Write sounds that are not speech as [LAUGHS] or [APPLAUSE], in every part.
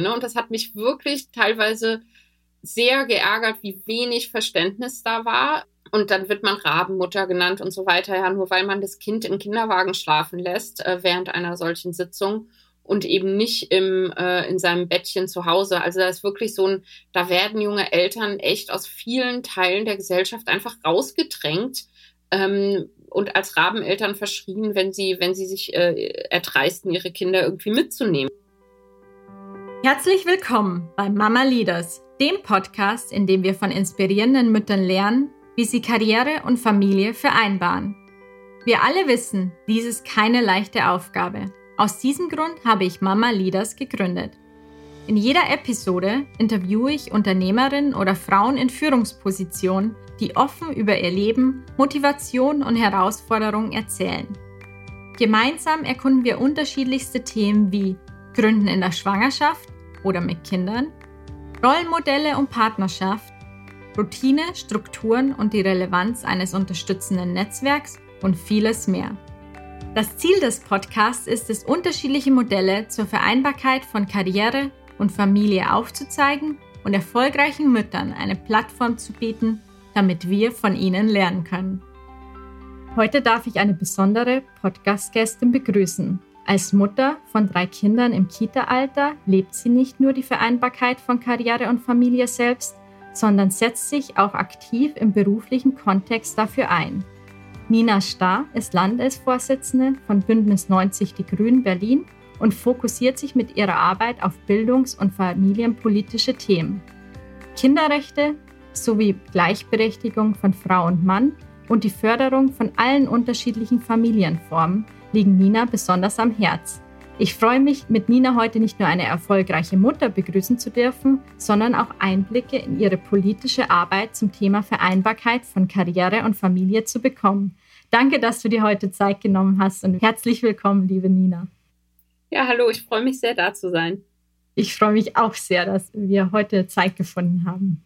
Ne? Und das hat mich wirklich teilweise sehr geärgert, wie wenig Verständnis da war. Und dann wird man Rabenmutter genannt und so weiter, ja, nur weil man das Kind im Kinderwagen schlafen lässt äh, während einer solchen Sitzung und eben nicht im, äh, in seinem Bettchen zu Hause. Also da ist wirklich so ein, da werden junge Eltern echt aus vielen Teilen der Gesellschaft einfach rausgedrängt ähm, und als Rabeneltern verschrien, wenn sie, wenn sie sich äh, erdreisten, ihre Kinder irgendwie mitzunehmen. Herzlich willkommen bei Mama Leaders, dem Podcast, in dem wir von inspirierenden Müttern lernen, wie sie Karriere und Familie vereinbaren. Wir alle wissen, dies ist keine leichte Aufgabe. Aus diesem Grund habe ich Mama Leaders gegründet. In jeder Episode interviewe ich Unternehmerinnen oder Frauen in Führungspositionen, die offen über ihr Leben, Motivation und Herausforderungen erzählen. Gemeinsam erkunden wir unterschiedlichste Themen wie Gründen in der Schwangerschaft oder mit Kindern, Rollenmodelle und Partnerschaft, Routine, Strukturen und die Relevanz eines unterstützenden Netzwerks und vieles mehr. Das Ziel des Podcasts ist es, unterschiedliche Modelle zur Vereinbarkeit von Karriere und Familie aufzuzeigen und erfolgreichen Müttern eine Plattform zu bieten, damit wir von ihnen lernen können. Heute darf ich eine besondere Podcast-Gästin begrüßen. Als Mutter von drei Kindern im Kita-Alter lebt sie nicht nur die Vereinbarkeit von Karriere und Familie selbst, sondern setzt sich auch aktiv im beruflichen Kontext dafür ein. Nina Starr ist Landesvorsitzende von Bündnis 90 Die Grünen Berlin und fokussiert sich mit ihrer Arbeit auf bildungs- und familienpolitische Themen. Kinderrechte sowie Gleichberechtigung von Frau und Mann und die Förderung von allen unterschiedlichen Familienformen liegen Nina besonders am Herz. Ich freue mich, mit Nina heute nicht nur eine erfolgreiche Mutter begrüßen zu dürfen, sondern auch Einblicke in ihre politische Arbeit zum Thema Vereinbarkeit von Karriere und Familie zu bekommen. Danke, dass du dir heute Zeit genommen hast und herzlich willkommen, liebe Nina. Ja, hallo, ich freue mich sehr, da zu sein. Ich freue mich auch sehr, dass wir heute Zeit gefunden haben.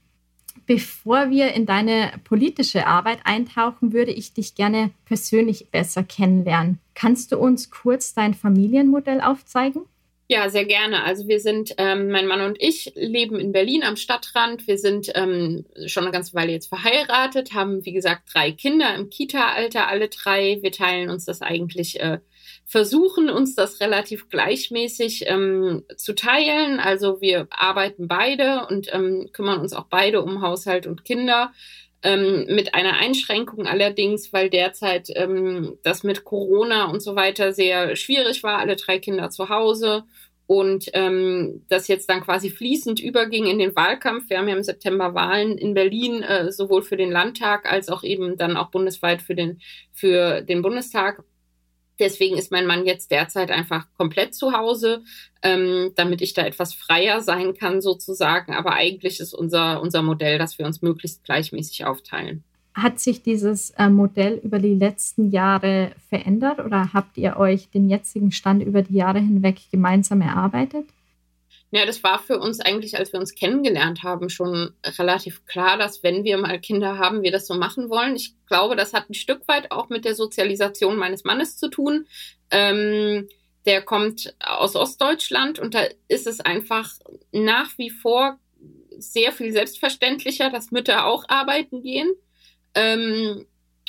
Bevor wir in deine politische Arbeit eintauchen, würde ich dich gerne persönlich besser kennenlernen. Kannst du uns kurz dein Familienmodell aufzeigen? Ja, sehr gerne. Also wir sind, ähm, mein Mann und ich leben in Berlin am Stadtrand. Wir sind ähm, schon eine ganze Weile jetzt verheiratet, haben wie gesagt drei Kinder im Kita-Alter, alle drei. Wir teilen uns das eigentlich äh, versuchen uns das relativ gleichmäßig ähm, zu teilen. Also wir arbeiten beide und ähm, kümmern uns auch beide um Haushalt und Kinder. Ähm, mit einer Einschränkung allerdings, weil derzeit ähm, das mit Corona und so weiter sehr schwierig war, alle drei Kinder zu Hause und ähm, das jetzt dann quasi fließend überging in den Wahlkampf. Wir haben ja im September Wahlen in Berlin, äh, sowohl für den Landtag als auch eben dann auch bundesweit für den, für den Bundestag. Deswegen ist mein Mann jetzt derzeit einfach komplett zu Hause, ähm, damit ich da etwas freier sein kann sozusagen. Aber eigentlich ist unser, unser Modell, dass wir uns möglichst gleichmäßig aufteilen. Hat sich dieses äh, Modell über die letzten Jahre verändert oder habt ihr euch den jetzigen Stand über die Jahre hinweg gemeinsam erarbeitet? Ja, das war für uns eigentlich, als wir uns kennengelernt haben, schon relativ klar, dass wenn wir mal Kinder haben, wir das so machen wollen. Ich glaube, das hat ein Stück weit auch mit der Sozialisation meines Mannes zu tun. Ähm, der kommt aus Ostdeutschland und da ist es einfach nach wie vor sehr viel selbstverständlicher, dass Mütter auch arbeiten gehen. Ähm,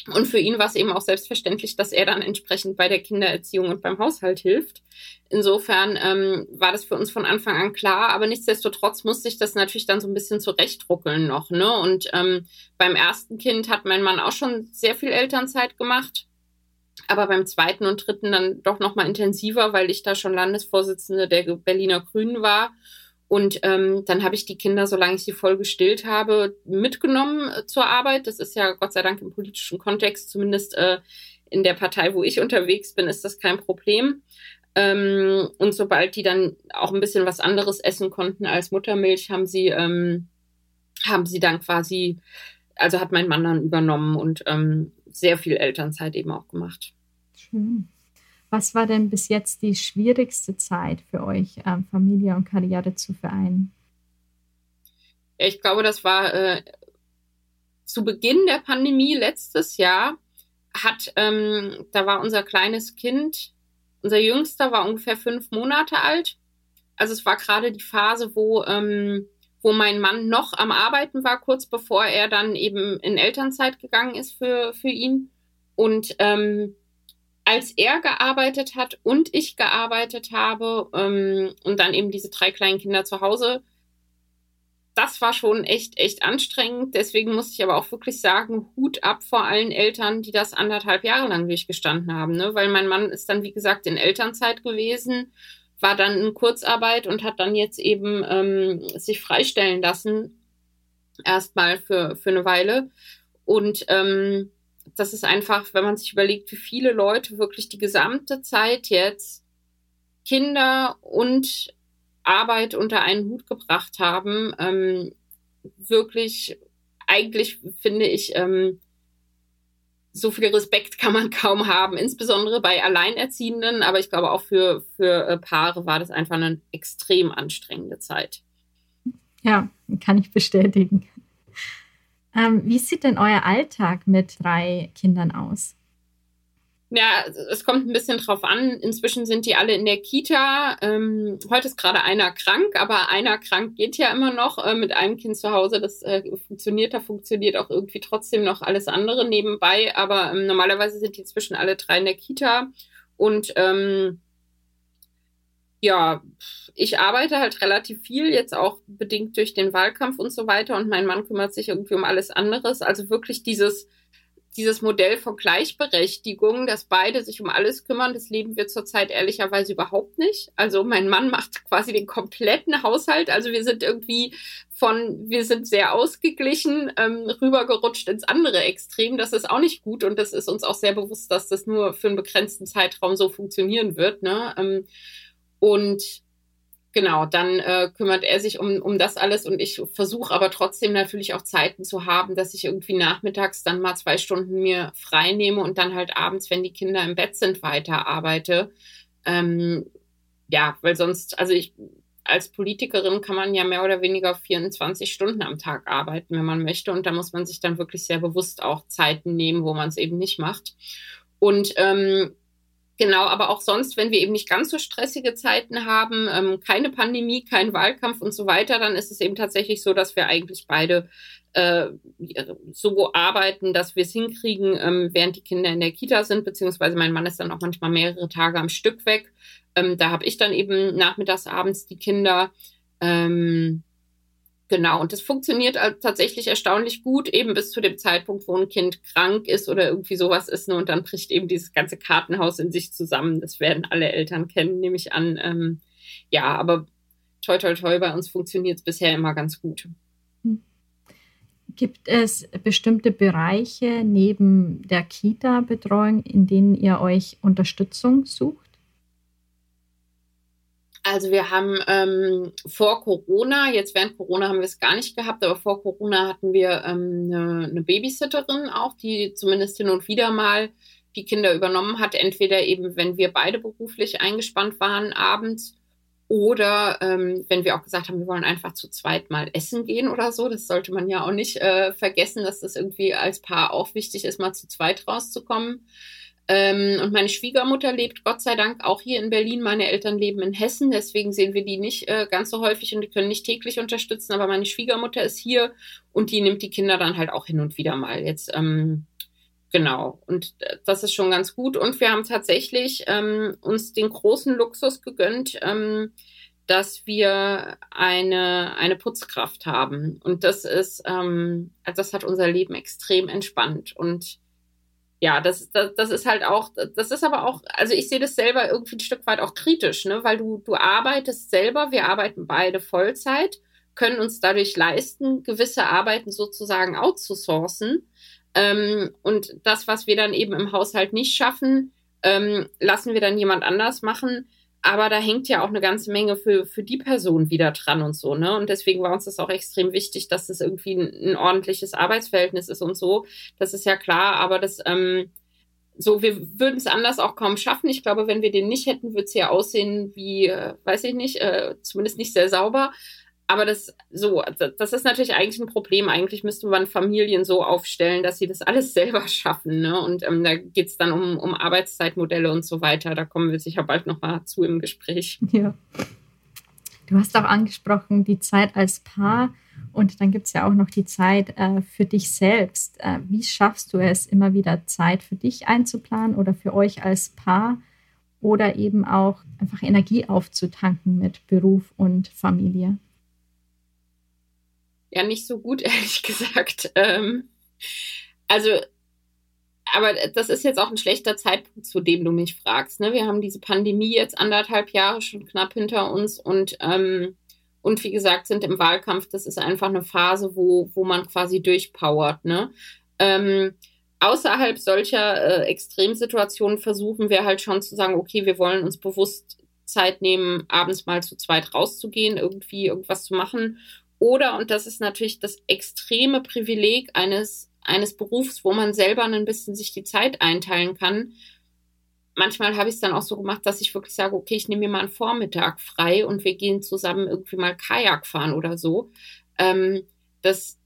und für ihn war es eben auch selbstverständlich, dass er dann entsprechend bei der Kindererziehung und beim Haushalt hilft. Insofern ähm, war das für uns von Anfang an klar, aber nichtsdestotrotz musste ich das natürlich dann so ein bisschen zurechtruckeln noch. Ne? Und ähm, beim ersten Kind hat mein Mann auch schon sehr viel Elternzeit gemacht, aber beim zweiten und dritten dann doch noch mal intensiver, weil ich da schon Landesvorsitzende der Berliner Grünen war und ähm, dann habe ich die Kinder, solange ich sie voll gestillt habe, mitgenommen äh, zur Arbeit. Das ist ja Gott sei Dank im politischen Kontext, zumindest äh, in der Partei, wo ich unterwegs bin, ist das kein Problem. Ähm, und sobald die dann auch ein bisschen was anderes essen konnten als Muttermilch, haben sie, ähm, haben sie dann quasi, also hat mein Mann dann übernommen und ähm, sehr viel Elternzeit eben auch gemacht. Schön. Was war denn bis jetzt die schwierigste Zeit für euch, ähm, Familie und Karriere zu vereinen? Ich glaube, das war äh, zu Beginn der Pandemie letztes Jahr. Hat, ähm, da war unser kleines Kind, unser Jüngster war ungefähr fünf Monate alt Also es war gerade die Phase, wo, ähm, wo mein Mann noch am Arbeiten war, kurz bevor er dann eben in Elternzeit gegangen ist für, für ihn. Und ähm, als er gearbeitet hat und ich gearbeitet habe ähm, und dann eben diese drei kleinen Kinder zu Hause, das war schon echt, echt anstrengend. Deswegen muss ich aber auch wirklich sagen, Hut ab vor allen Eltern, die das anderthalb Jahre lang durchgestanden haben. Ne? Weil mein Mann ist dann, wie gesagt, in Elternzeit gewesen, war dann in Kurzarbeit und hat dann jetzt eben ähm, sich freistellen lassen. Erstmal für, für eine Weile. Und ähm, das ist einfach, wenn man sich überlegt, wie viele Leute wirklich die gesamte Zeit jetzt Kinder und Arbeit unter einen Hut gebracht haben, ähm, wirklich, eigentlich finde ich, ähm, so viel Respekt kann man [LAUGHS] kaum haben, insbesondere bei Alleinerziehenden, aber ich glaube auch für, für äh, Paare war das einfach eine extrem anstrengende Zeit. Ja, kann ich bestätigen. Ähm, wie sieht denn euer Alltag mit drei Kindern aus? Ja, es kommt ein bisschen drauf an. Inzwischen sind die alle in der Kita. Ähm, heute ist gerade einer krank, aber einer krank geht ja immer noch äh, mit einem Kind zu Hause. Das äh, funktioniert, da funktioniert auch irgendwie trotzdem noch alles andere nebenbei. Aber ähm, normalerweise sind die inzwischen alle drei in der Kita. Und ähm, ja, ich arbeite halt relativ viel, jetzt auch bedingt durch den Wahlkampf und so weiter. Und mein Mann kümmert sich irgendwie um alles anderes. Also wirklich dieses, dieses Modell von Gleichberechtigung, dass beide sich um alles kümmern, das leben wir zurzeit ehrlicherweise überhaupt nicht. Also mein Mann macht [LAUGHS] quasi den kompletten Haushalt. Also wir sind irgendwie von, wir sind sehr ausgeglichen, ähm, rübergerutscht ins andere Extrem. Das ist auch nicht gut und das ist uns auch sehr bewusst, dass das nur für einen begrenzten Zeitraum so funktionieren wird. Ne? Ähm, und genau, dann äh, kümmert er sich um, um das alles und ich versuche aber trotzdem natürlich auch Zeiten zu haben, dass ich irgendwie nachmittags dann mal zwei Stunden mir frei nehme und dann halt abends, wenn die Kinder im Bett sind, weiter arbeite. Ähm, ja, weil sonst, also ich als Politikerin kann man ja mehr oder weniger 24 Stunden am Tag arbeiten, wenn man möchte. Und da muss man sich dann wirklich sehr bewusst auch Zeiten nehmen, wo man es eben nicht macht. Und ähm, Genau, aber auch sonst, wenn wir eben nicht ganz so stressige Zeiten haben, ähm, keine Pandemie, kein Wahlkampf und so weiter, dann ist es eben tatsächlich so, dass wir eigentlich beide äh, so arbeiten, dass wir es hinkriegen, ähm, während die Kinder in der Kita sind, beziehungsweise mein Mann ist dann auch manchmal mehrere Tage am Stück weg. Ähm, da habe ich dann eben nachmittags, abends die Kinder. Ähm, Genau, und das funktioniert tatsächlich erstaunlich gut, eben bis zu dem Zeitpunkt, wo ein Kind krank ist oder irgendwie sowas ist. Ne, und dann bricht eben dieses ganze Kartenhaus in sich zusammen. Das werden alle Eltern kennen, nehme ich an. Ähm, ja, aber toi, toi, toi, bei uns funktioniert es bisher immer ganz gut. Hm. Gibt es bestimmte Bereiche neben der Kita-Betreuung, in denen ihr euch Unterstützung sucht? Also wir haben ähm, vor Corona, jetzt während Corona haben wir es gar nicht gehabt, aber vor Corona hatten wir ähm, eine, eine Babysitterin auch, die zumindest hin und wieder mal die Kinder übernommen hat, entweder eben, wenn wir beide beruflich eingespannt waren abends oder ähm, wenn wir auch gesagt haben, wir wollen einfach zu zweit mal essen gehen oder so. Das sollte man ja auch nicht äh, vergessen, dass das irgendwie als Paar auch wichtig ist, mal zu zweit rauszukommen. Ähm, und meine Schwiegermutter lebt Gott sei Dank auch hier in Berlin. Meine Eltern leben in Hessen, deswegen sehen wir die nicht äh, ganz so häufig und die können nicht täglich unterstützen. Aber meine Schwiegermutter ist hier und die nimmt die Kinder dann halt auch hin und wieder mal. Jetzt ähm, genau und äh, das ist schon ganz gut. Und wir haben tatsächlich ähm, uns den großen Luxus gegönnt. Ähm, dass wir eine, eine Putzkraft haben. Und das ist, ähm, also das hat unser Leben extrem entspannt. Und ja, das, das, das ist halt auch, das ist aber auch, also ich sehe das selber irgendwie ein Stück weit auch kritisch, ne? weil du, du arbeitest selber, wir arbeiten beide Vollzeit, können uns dadurch leisten, gewisse Arbeiten sozusagen outzusourcen. Ähm, und das, was wir dann eben im Haushalt nicht schaffen, ähm, lassen wir dann jemand anders machen aber da hängt ja auch eine ganze Menge für, für die Person wieder dran und so, ne? Und deswegen war uns das auch extrem wichtig, dass das irgendwie ein, ein ordentliches Arbeitsverhältnis ist und so. Das ist ja klar, aber das, ähm, so, wir würden es anders auch kaum schaffen. Ich glaube, wenn wir den nicht hätten, würde es ja aussehen wie, äh, weiß ich nicht, äh, zumindest nicht sehr sauber aber das so, das ist natürlich eigentlich ein Problem. Eigentlich müsste man Familien so aufstellen, dass sie das alles [LAUGHS] selber schaffen. Ne? Und ähm, da geht's dann um, um Arbeitszeitmodelle und so weiter. Da kommen wir sicher bald noch mal zu im Gespräch. [LAUGHS] Ja. Du hast auch angesprochen, die Zeit als Paar und dann gibt es ja auch noch die Zeit äh, für dich selbst. Äh, wie schaffst du es, immer wieder Zeit für dich einzuplanen oder für euch als Paar oder eben auch einfach Energie aufzutanken mit Beruf und Familie? Ja, nicht so gut, [LAUGHS] ehrlich gesagt. Ähm, also aber das ist jetzt auch ein schlechter Zeitpunkt, zu dem du mich fragst. Ne? Wir haben diese Pandemie jetzt anderthalb Jahre schon knapp hinter uns und, ähm, und wie gesagt, sind im Wahlkampf, das ist einfach eine Phase, wo, wo man quasi durchpowert. Ne? Ähm, außerhalb solcher äh, Extremsituationen versuchen wir halt schon zu sagen, okay, wir wollen uns bewusst Zeit nehmen, abends mal zu zweit rauszugehen, irgendwie irgendwas zu machen. Oder, und das ist natürlich das extreme Privileg eines eines Berufs, wo man selber ein bisschen sich die Zeit einteilen kann. Manchmal habe ich es dann auch so gemacht, dass ich wirklich sage, okay, ich nehme mir mal einen Vormittag frei und wir gehen zusammen irgendwie mal Kajak fahren oder so. Ähm, das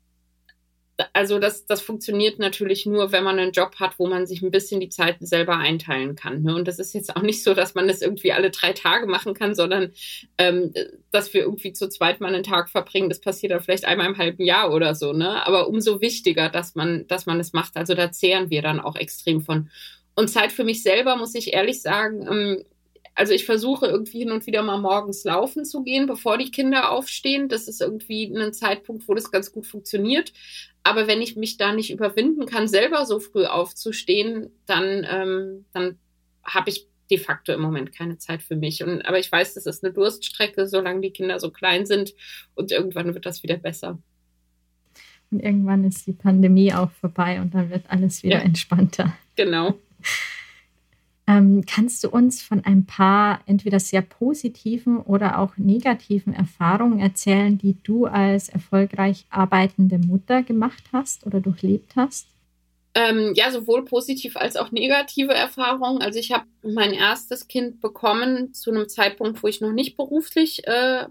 also das, das funktioniert natürlich nur, wenn man einen Job hat, wo man sich ein bisschen die Zeit selber einteilen kann. Ne? Und das ist jetzt auch nicht so, dass man das irgendwie alle drei Tage machen kann, sondern ähm, dass wir irgendwie zu zweit mal einen Tag verbringen. Das passiert dann vielleicht einmal im halben Jahr oder so. Ne? Aber umso wichtiger, dass man, dass man es macht. Also da zehren wir dann auch extrem von. Und Zeit für mich selber, muss ich ehrlich sagen, ähm, also ich versuche irgendwie hin und wieder mal morgens laufen zu gehen, bevor die Kinder aufstehen. Das ist irgendwie ein Zeitpunkt, wo das ganz gut funktioniert. Aber wenn ich mich da nicht überwinden kann, selber so früh aufzustehen, dann, ähm, dann habe ich de facto im Moment keine Zeit für mich. Und, aber ich weiß, das ist eine Durststrecke, solange die Kinder so klein sind. Und irgendwann wird das wieder besser. Und irgendwann ist die Pandemie auch vorbei und dann wird alles wieder ja, entspannter. Genau. Ähm, kannst du uns von ein paar entweder sehr positiven oder auch negativen Erfahrungen erzählen, die du als erfolgreich arbeitende Mutter gemacht hast oder durchlebt hast? Ähm, ja, sowohl positiv als auch negative Erfahrungen. Also ich habe mein erstes Kind bekommen zu einem Zeitpunkt, wo ich noch nicht beruflich, äh,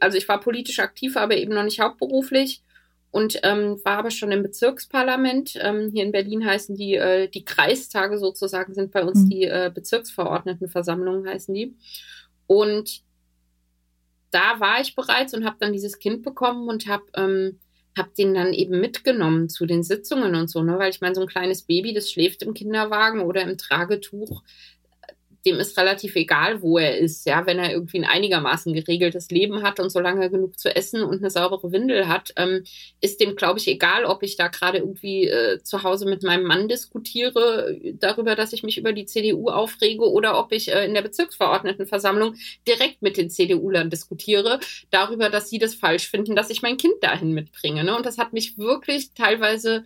also ich war politisch aktiv, aber eben noch nicht hauptberuflich und ähm, war aber schon im Bezirksparlament. Ähm, hier in Berlin heißen die, äh, die Kreistage sozusagen, sind bei uns mhm. die äh, Bezirksverordnetenversammlungen heißen die. Und da war ich bereits und habe dann dieses Kind bekommen und habe ähm, hab den dann eben mitgenommen zu den Sitzungen und so, ne? weil ich meine, so ein kleines Baby, das schläft im Kinderwagen oder im Tragetuch dem ist relativ egal, wo er ist, ja, wenn er irgendwie ein einigermaßen geregeltes Leben hat und solange er genug zu essen und eine saubere Windel hat, ähm, ist dem, glaube ich, egal, ob ich da gerade irgendwie äh, zu Hause mit meinem Mann diskutiere darüber, dass ich mich über die CDU aufrege oder ob ich äh, in der Bezirksverordnetenversammlung direkt mit den CDU-Lern diskutiere darüber, dass sie das falsch finden, dass ich mein Kind dahin mitbringe. Ne? Und das hat mich wirklich teilweise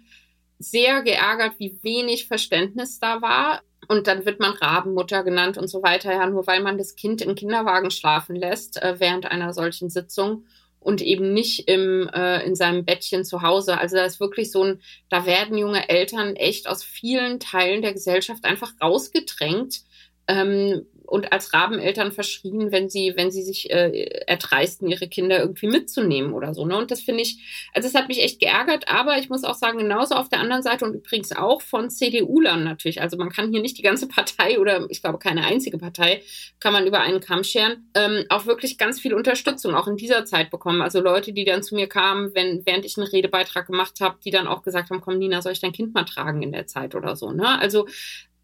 sehr geärgert, wie wenig Verständnis da war. Und dann wird man Rabenmutter genannt und so weiter, ja, nur weil man das Kind im Kinderwagen schlafen lässt äh, während einer solchen Sitzung und eben nicht im, äh, in seinem Bettchen zu Hause. Also da ist wirklich so ein, da werden junge Eltern echt aus vielen Teilen der Gesellschaft einfach rausgedrängt, ähm, und als Rabeneltern verschrien, wenn sie, wenn sie sich äh, erdreisten, ihre Kinder irgendwie mitzunehmen oder so. Ne? Und das finde ich, also es hat mich echt geärgert, aber ich muss auch sagen, genauso auf der anderen Seite und übrigens auch von CDU-Lern natürlich. Also man kann hier nicht die ganze Partei oder ich glaube keine einzige Partei kann man über einen Kamm scheren, ähm, auch wirklich ganz viel Unterstützung auch in dieser Zeit bekommen. Also Leute, die dann zu mir kamen, wenn, während ich einen Redebeitrag gemacht habe, die dann auch gesagt haben, komm Nina, soll ich dein Kind mal tragen in der Zeit oder so. Ne? Also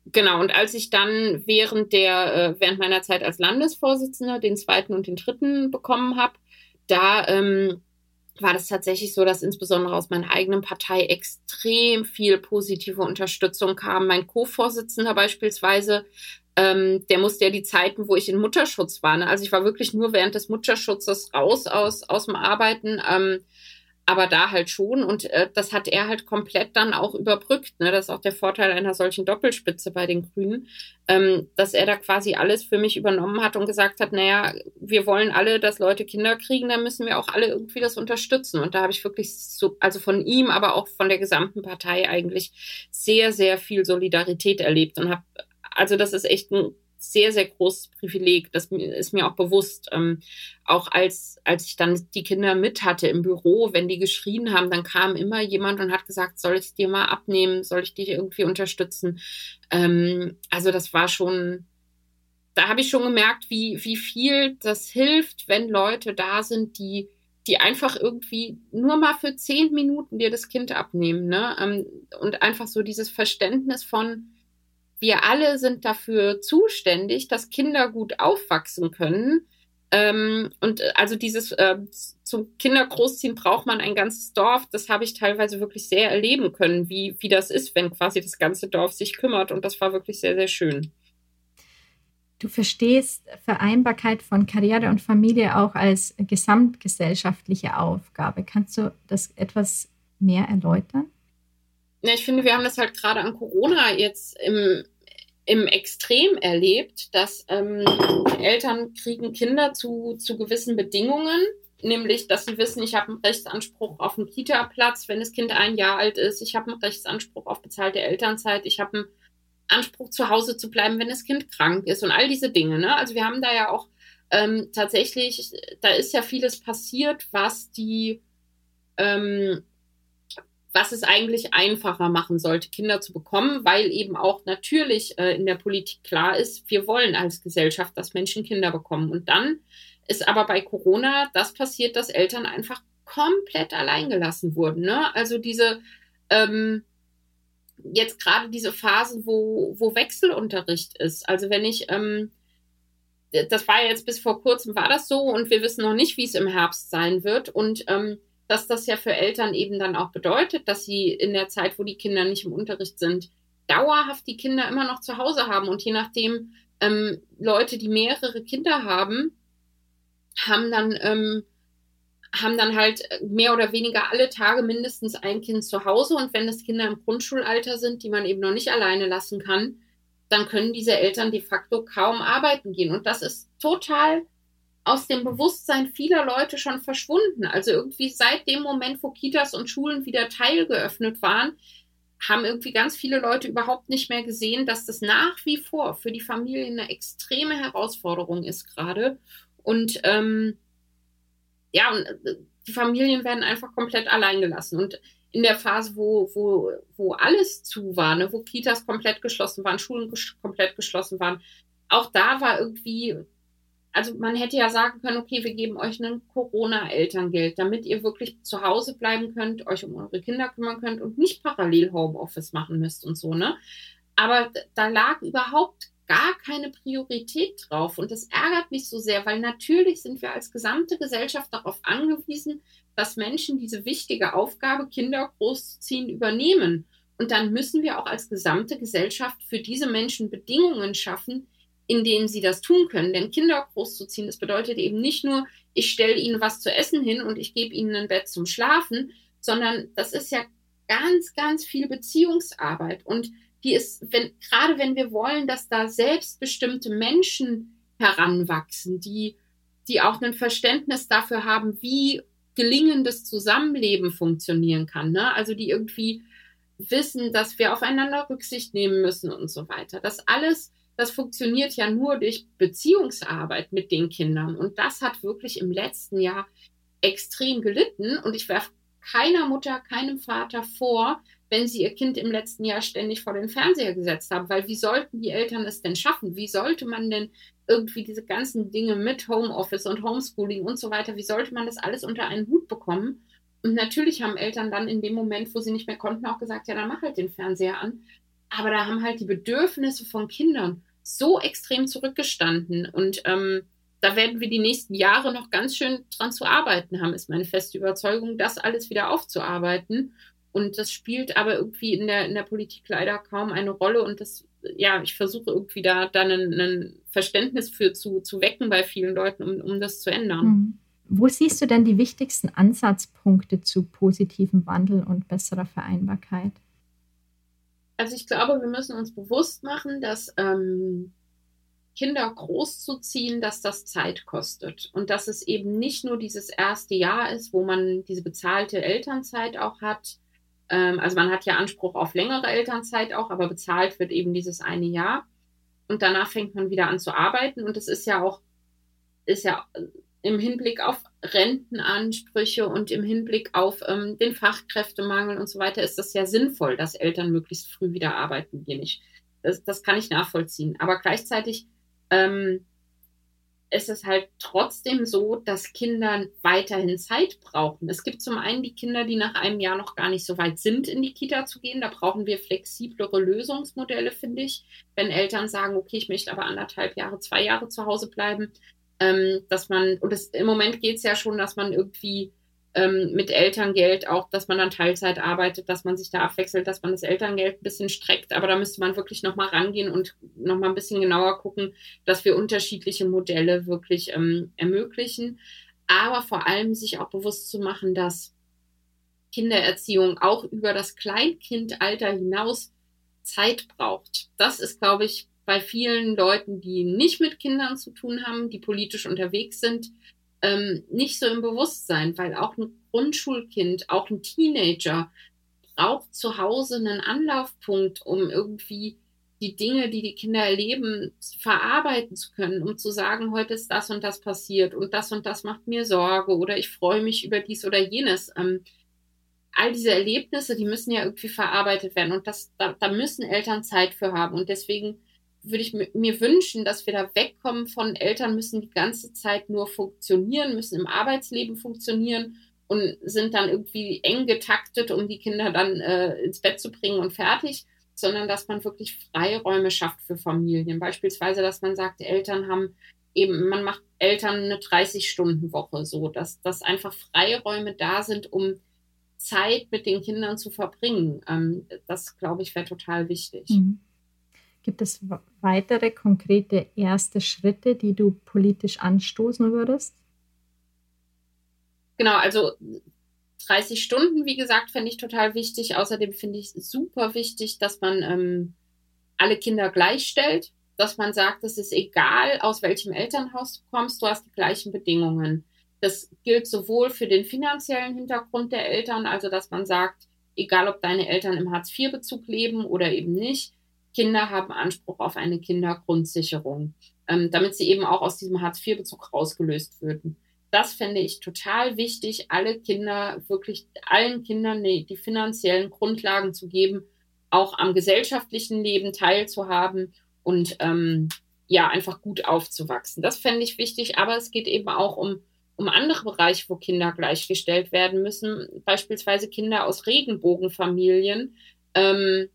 Genau, und als ich dann während der, äh, während meiner Zeit als Landesvorsitzende den zweiten und den dritten bekommen habe, da ähm, war das tatsächlich so, dass insbesondere aus meiner eigenen Partei extrem viel positive Unterstützung kam. Mein Co-Vorsitzender beispielsweise, ähm, der musste ja die Zeiten, wo ich in Mutterschutz war, ne? also ich war wirklich nur während des Mutterschutzes raus aus, aus dem Arbeiten. Ähm, aber da halt schon und äh, das hat er halt komplett dann auch überbrückt. Ne? Das ist auch der Vorteil einer solchen Doppelspitze bei den Grünen, ähm, dass er da quasi alles für mich übernommen hat und gesagt hat, naja, wir wollen alle, dass Leute Kinder kriegen, dann müssen wir auch alle irgendwie das unterstützen. Und da habe ich wirklich so, also von ihm, aber auch von der gesamten Partei eigentlich sehr, sehr viel Solidarität erlebt und habe, also das ist echt ein sehr, sehr großes Privileg. Das ist mir auch bewusst. Ähm, auch als, als ich dann die Kinder mit hatte im Büro, wenn die geschrien haben, dann kam immer jemand und hat gesagt, soll ich dir mal abnehmen? Soll ich dich irgendwie unterstützen? Ähm, also das war schon, da habe ich schon gemerkt, wie, wie viel das hilft, wenn Leute da sind, die, die einfach irgendwie nur mal für zehn Minuten dir das Kind abnehmen. Ne? Ähm, und einfach so dieses Verständnis von, wir alle sind dafür zuständig, dass Kinder gut aufwachsen können. Ähm, und äh, also dieses äh, zum Kindergroßziehen braucht man ein ganzes Dorf. Das habe ich teilweise wirklich sehr erleben können, wie, wie das ist, wenn quasi das ganze Dorf sich kümmert. Und das war wirklich sehr, sehr schön. Du verstehst Vereinbarkeit von Karriere und Familie auch als gesamtgesellschaftliche Aufgabe. Kannst du das etwas mehr erläutern? Ja, ich finde, wir haben das halt gerade an Corona jetzt im, im Extrem erlebt, dass ähm, Eltern kriegen Kinder zu, zu gewissen Bedingungen, nämlich, dass sie wissen, ich habe einen Rechtsanspruch auf einen Kita-Platz, wenn das Kind ein Jahr alt ist, ich habe einen Rechtsanspruch auf bezahlte Elternzeit, ich habe einen Anspruch, zu Hause zu bleiben, wenn das Kind krank ist und all diese Dinge. Ne? Also wir haben da ja auch ähm, tatsächlich, da ist ja vieles passiert, was die, ähm, was es eigentlich einfacher machen sollte, Kinder zu bekommen, weil eben auch natürlich äh, in der Politik klar ist, wir wollen als Gesellschaft, dass Menschen Kinder bekommen. Und dann ist aber bei Corona das passiert, dass Eltern einfach komplett alleingelassen wurden. Ne? Also diese ähm, jetzt gerade diese Phase, wo, wo Wechselunterricht ist. Also wenn ich, ähm, das war jetzt bis vor kurzem war das so und wir wissen noch nicht, wie es im Herbst sein wird und ähm, dass das ja für Eltern eben dann auch bedeutet, dass sie in der Zeit, wo die Kinder nicht im Unterricht sind, dauerhaft die Kinder immer noch zu Hause haben und je nachdem ähm, Leute, die mehrere Kinder haben, haben dann ähm, haben dann halt mehr oder weniger alle Tage mindestens ein Kind zu Hause. Und wenn das Kinder im Grundschulalter sind, die man eben noch nicht alleine lassen kann, dann können diese Eltern de facto kaum arbeiten gehen. Und das ist total aus dem Bewusstsein vieler Leute schon verschwunden. Also irgendwie seit dem Moment, wo Kitas und Schulen wieder teilgeöffnet waren, haben irgendwie ganz viele Leute überhaupt nicht mehr gesehen, dass das nach wie vor für die Familie eine extreme Herausforderung ist gerade. Und ähm, ja, und äh, die Familien werden einfach komplett allein gelassen. Und in der Phase, wo, wo, wo alles zu war, ne, wo Kitas komplett geschlossen waren, Schulen komplett geschlossen waren, auch da war irgendwie, also man hätte ja sagen können, okay, wir geben euch ein Corona-Elterngeld, damit ihr wirklich zu Hause bleiben könnt, euch um eure Kinder kümmern könnt und nicht parallel Homeoffice machen müsst und so, ne? Aber da lag überhaupt gar keine Priorität drauf. Und das ärgert mich so sehr, weil natürlich sind wir als gesamte Gesellschaft darauf angewiesen, dass Menschen diese wichtige Aufgabe, Kinder großzuziehen, übernehmen. Und dann müssen wir auch als gesamte Gesellschaft für diese Menschen Bedingungen schaffen, in denen sie das tun können. Denn Kinder großzuziehen, das bedeutet eben nicht nur, ich stelle ihnen was zu essen hin und ich gebe ihnen ein Bett zum Schlafen, sondern das ist ja ganz, ganz viel Beziehungsarbeit. Und die ist, wenn, gerade wenn wir wollen, dass da selbstbestimmte Menschen heranwachsen, die, die auch ein Verständnis dafür haben, wie gelingendes Zusammenleben funktionieren kann. Ne? Also die irgendwie wissen, dass wir aufeinander Rücksicht nehmen müssen und so weiter. Das alles, das funktioniert ja nur durch Beziehungsarbeit mit den Kindern. Und das hat wirklich im letzten Jahr extrem gelitten. Und ich werfe keiner Mutter, keinem Vater vor, wenn sie ihr Kind im letzten Jahr ständig vor den Fernseher gesetzt haben. Weil wie sollten die Eltern es denn schaffen? Wie sollte man denn irgendwie diese ganzen Dinge mit Homeoffice und Homeschooling und so weiter, wie sollte man das alles unter einen Hut bekommen? Und natürlich haben Eltern dann in dem Moment, wo sie nicht mehr konnten, auch gesagt, ja, dann mach halt den Fernseher an. Aber da haben halt die Bedürfnisse von Kindern so extrem zurückgestanden. Und ähm, da werden wir die nächsten Jahre noch ganz schön dran zu arbeiten haben, ist meine feste Überzeugung, das alles wieder aufzuarbeiten. Und das spielt aber irgendwie in der, in der Politik leider kaum eine Rolle. Und das, ja, ich versuche irgendwie da dann ein, Verständnis für zu, zu wecken bei vielen Leuten, um, um das zu ändern. Mhm. Wo siehst du denn die wichtigsten Ansatzpunkte zu positivem Wandel und besserer Vereinbarkeit? Also ich glaube, wir müssen uns bewusst machen, dass ähm, Kinder großzuziehen, dass das Zeit kostet und dass es eben nicht nur dieses erste Jahr ist, wo man diese bezahlte Elternzeit auch hat, ähm, also man hat ja Anspruch auf längere Elternzeit auch, aber bezahlt wird eben dieses eine Jahr. Und danach fängt man wieder an zu arbeiten. Und es ist ja auch, ist ja im Hinblick auf Rentenansprüche und im Hinblick auf ähm, den Fachkräftemangel und so weiter ist das ja sinnvoll, dass Eltern möglichst früh wieder arbeiten gehen. Ich, das, das kann ich nachvollziehen. Aber gleichzeitig ähm, ist es halt trotzdem so, dass Kinder weiterhin Zeit brauchen. Es gibt zum einen die Kinder, die nach einem Jahr noch gar nicht so weit sind, in die Kita zu gehen. Da brauchen wir flexiblere Lösungsmodelle, finde ich. Wenn Eltern sagen, okay, ich möchte aber anderthalb Jahre, zwei Jahre zu Hause bleiben, ähm, dass man, und das, im Moment geht es ja schon, dass man irgendwie ähm, mit Elterngeld auch, dass man dann Teilzeit arbeitet, dass man sich da abwechselt, dass man das Elterngeld ein bisschen streckt. Aber da müsste man wirklich nochmal rangehen und nochmal ein bisschen genauer gucken, dass wir unterschiedliche Modelle wirklich ähm, ermöglichen. Aber vor allem sich auch bewusst zu machen, dass Kindererziehung auch über das Kleinkindalter hinaus Zeit braucht. Das ist, glaube ich, bei vielen Leuten, die nicht mit Kindern zu tun haben, die politisch unterwegs sind, ähm, nicht so im Bewusstsein, weil auch ein Grundschulkind, auch ein Teenager braucht zu Hause einen Anlaufpunkt, um irgendwie die Dinge, die die Kinder erleben, verarbeiten zu können, um zu sagen, heute ist das und das passiert und das und das macht mir Sorge oder ich freue mich über dies oder jenes. Ähm, all diese Erlebnisse, die müssen ja irgendwie verarbeitet werden und das, da, da müssen Eltern Zeit für haben und deswegen würde ich mir wünschen, dass wir da wegkommen von Eltern müssen die ganze Zeit nur funktionieren, müssen im Arbeitsleben funktionieren und sind dann irgendwie eng getaktet, um die Kinder dann äh, ins Bett zu bringen und fertig, sondern dass man wirklich Freiräume schafft für Familien. Beispielsweise, dass man sagt, Eltern haben eben, man macht Eltern eine 30-Stunden-Woche so, dass, dass einfach Freiräume da sind, um Zeit mit den Kindern zu verbringen. Ähm, das, glaube ich, wäre total wichtig. Mhm. Gibt es weitere konkrete erste Schritte, die du politisch anstoßen würdest? Genau, also 30 Stunden, wie gesagt, finde ich total wichtig. Außerdem finde ich super wichtig, dass man ähm, alle Kinder gleichstellt, dass man sagt, es ist egal, aus welchem Elternhaus du kommst, du hast die gleichen Bedingungen. Das gilt sowohl für den finanziellen Hintergrund der Eltern, also dass man sagt, egal ob deine Eltern im Hartz-IV-Bezug leben oder eben nicht, Kinder haben Anspruch auf eine Kindergrundsicherung, ähm, damit sie eben auch aus diesem Hartz-IV-Bezug rausgelöst würden. Das fände ich total wichtig, alle Kinder, wirklich allen Kindern die, die finanziellen Grundlagen zu geben, auch am gesellschaftlichen Leben teilzuhaben und ähm, ja, einfach gut aufzuwachsen. Das fände ich wichtig, aber es geht eben auch um, um andere Bereiche, wo Kinder gleichgestellt werden müssen, beispielsweise Kinder aus Regenbogenfamilien. Ähm,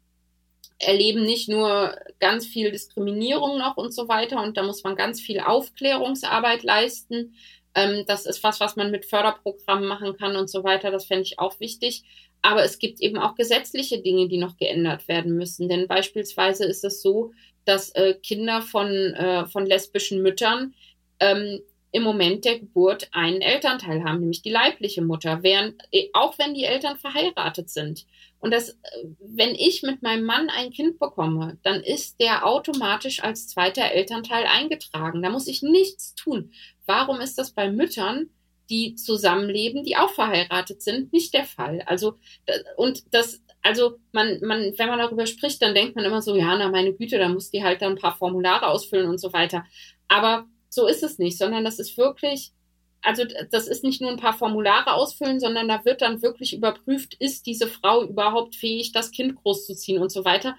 erleben nicht nur ganz viel Diskriminierung noch und so weiter und da muss man ganz viel Aufklärungsarbeit leisten. Ähm, das ist was, was man mit Förderprogrammen machen kann und so weiter. Das fände ich auch wichtig. Aber es gibt eben auch gesetzliche Dinge, die noch geändert werden müssen. Denn beispielsweise ist es so, dass äh, Kinder von, äh, von lesbischen Müttern ähm, im Moment der Geburt einen Elternteil haben, nämlich die leibliche Mutter, während, äh, auch wenn die Eltern verheiratet sind. Und das, wenn ich mit meinem Mann ein Kind bekomme, dann ist der automatisch als zweiter Elternteil eingetragen. Da muss ich nichts tun. Warum ist das bei Müttern, die zusammenleben, die auch verheiratet sind, nicht der Fall? Also, und das, also man, man, wenn man darüber spricht, dann denkt man immer so, ja, na meine Güte, da muss die halt dann ein paar Formulare ausfüllen und so weiter. Aber so ist es nicht, sondern das ist wirklich, also das ist nicht nur ein paar Formulare ausfüllen, sondern da wird dann wirklich überprüft, ist diese Frau überhaupt fähig, das Kind großzuziehen und so weiter.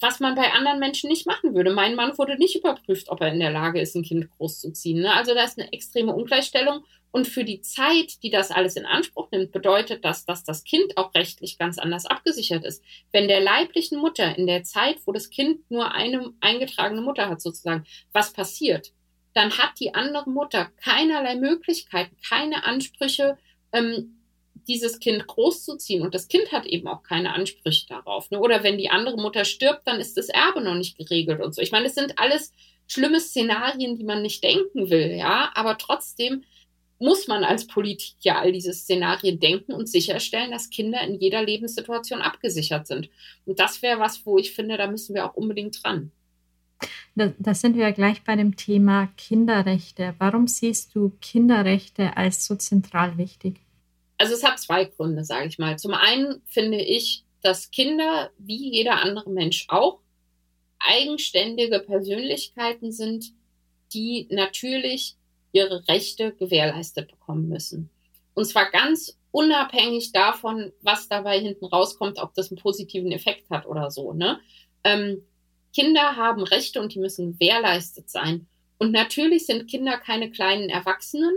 Was man bei anderen Menschen nicht machen würde. Mein Mann wurde nicht überprüft, ob er in der Lage ist, ein Kind großzuziehen. Ne? Also da ist eine extreme Ungleichstellung. Und für die Zeit, die das alles in Anspruch nimmt, bedeutet das, dass das Kind auch rechtlich ganz anders abgesichert ist. Wenn der leiblichen Mutter in der Zeit, wo das Kind nur eine eingetragene Mutter hat, sozusagen, was passiert, dann hat die andere Mutter keinerlei Möglichkeiten, keine Ansprüche, ähm, dieses Kind großzuziehen. Und das Kind hat eben auch keine Ansprüche darauf. Ne? Oder wenn die andere Mutter stirbt, dann ist das Erbe noch nicht geregelt und so. Ich meine, es sind alles schlimme Szenarien, die man nicht denken will, ja, aber trotzdem muss man als Politik ja all diese Szenarien denken und sicherstellen, dass Kinder in jeder Lebenssituation abgesichert sind. Und das wäre was, wo ich finde, da müssen wir auch unbedingt dran. Da, sind wir ja gleich bei dem Thema Kinderrechte. Warum siehst du Kinderrechte als so zentral wichtig? Also es hat zwei Gründe, sage ich mal. Zum einen finde ich, dass Kinder, wie jeder andere Mensch auch, eigenständige Persönlichkeiten sind, die natürlich ihre Rechte gewährleistet bekommen müssen. Und zwar ganz unabhängig davon, was dabei hinten rauskommt, ob das einen positiven Effekt hat oder so. Ne? Ähm, Kinder haben Rechte und die müssen gewährleistet sein. Und natürlich sind Kinder keine kleinen Erwachsenen.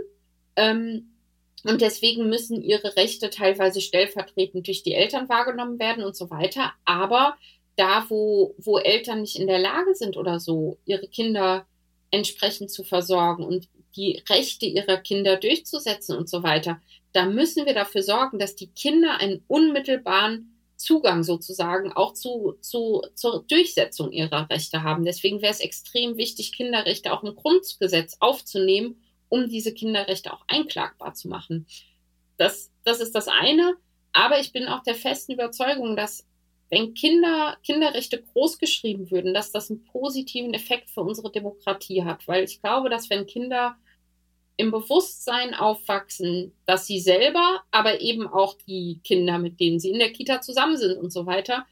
Ähm, und deswegen müssen ihre Rechte teilweise stellvertretend durch die Eltern wahrgenommen werden und so weiter. Aber da, wo, wo Eltern nicht in der Lage sind oder so, ihre Kinder entsprechend zu versorgen und die Rechte ihrer Kinder durchzusetzen und so weiter, da müssen wir dafür sorgen, dass die Kinder einen unmittelbaren Zugang sozusagen auch zu, zu, zur Durchsetzung ihrer Rechte haben. Deswegen wäre es extrem wichtig, Kinderrechte auch im Grundgesetz aufzunehmen, um diese Kinderrechte auch einklagbar zu machen. Das, das ist das eine. Aber ich bin auch der festen Überzeugung, dass wenn Kinder, Kinderrechte großgeschrieben würden, dass das einen positiven Effekt für unsere Demokratie hat. Weil ich glaube, dass wenn Kinder im Bewusstsein aufwachsen, dass sie selber, aber eben auch die Kinder, mit denen sie in der Kita zusammen sind und so weiter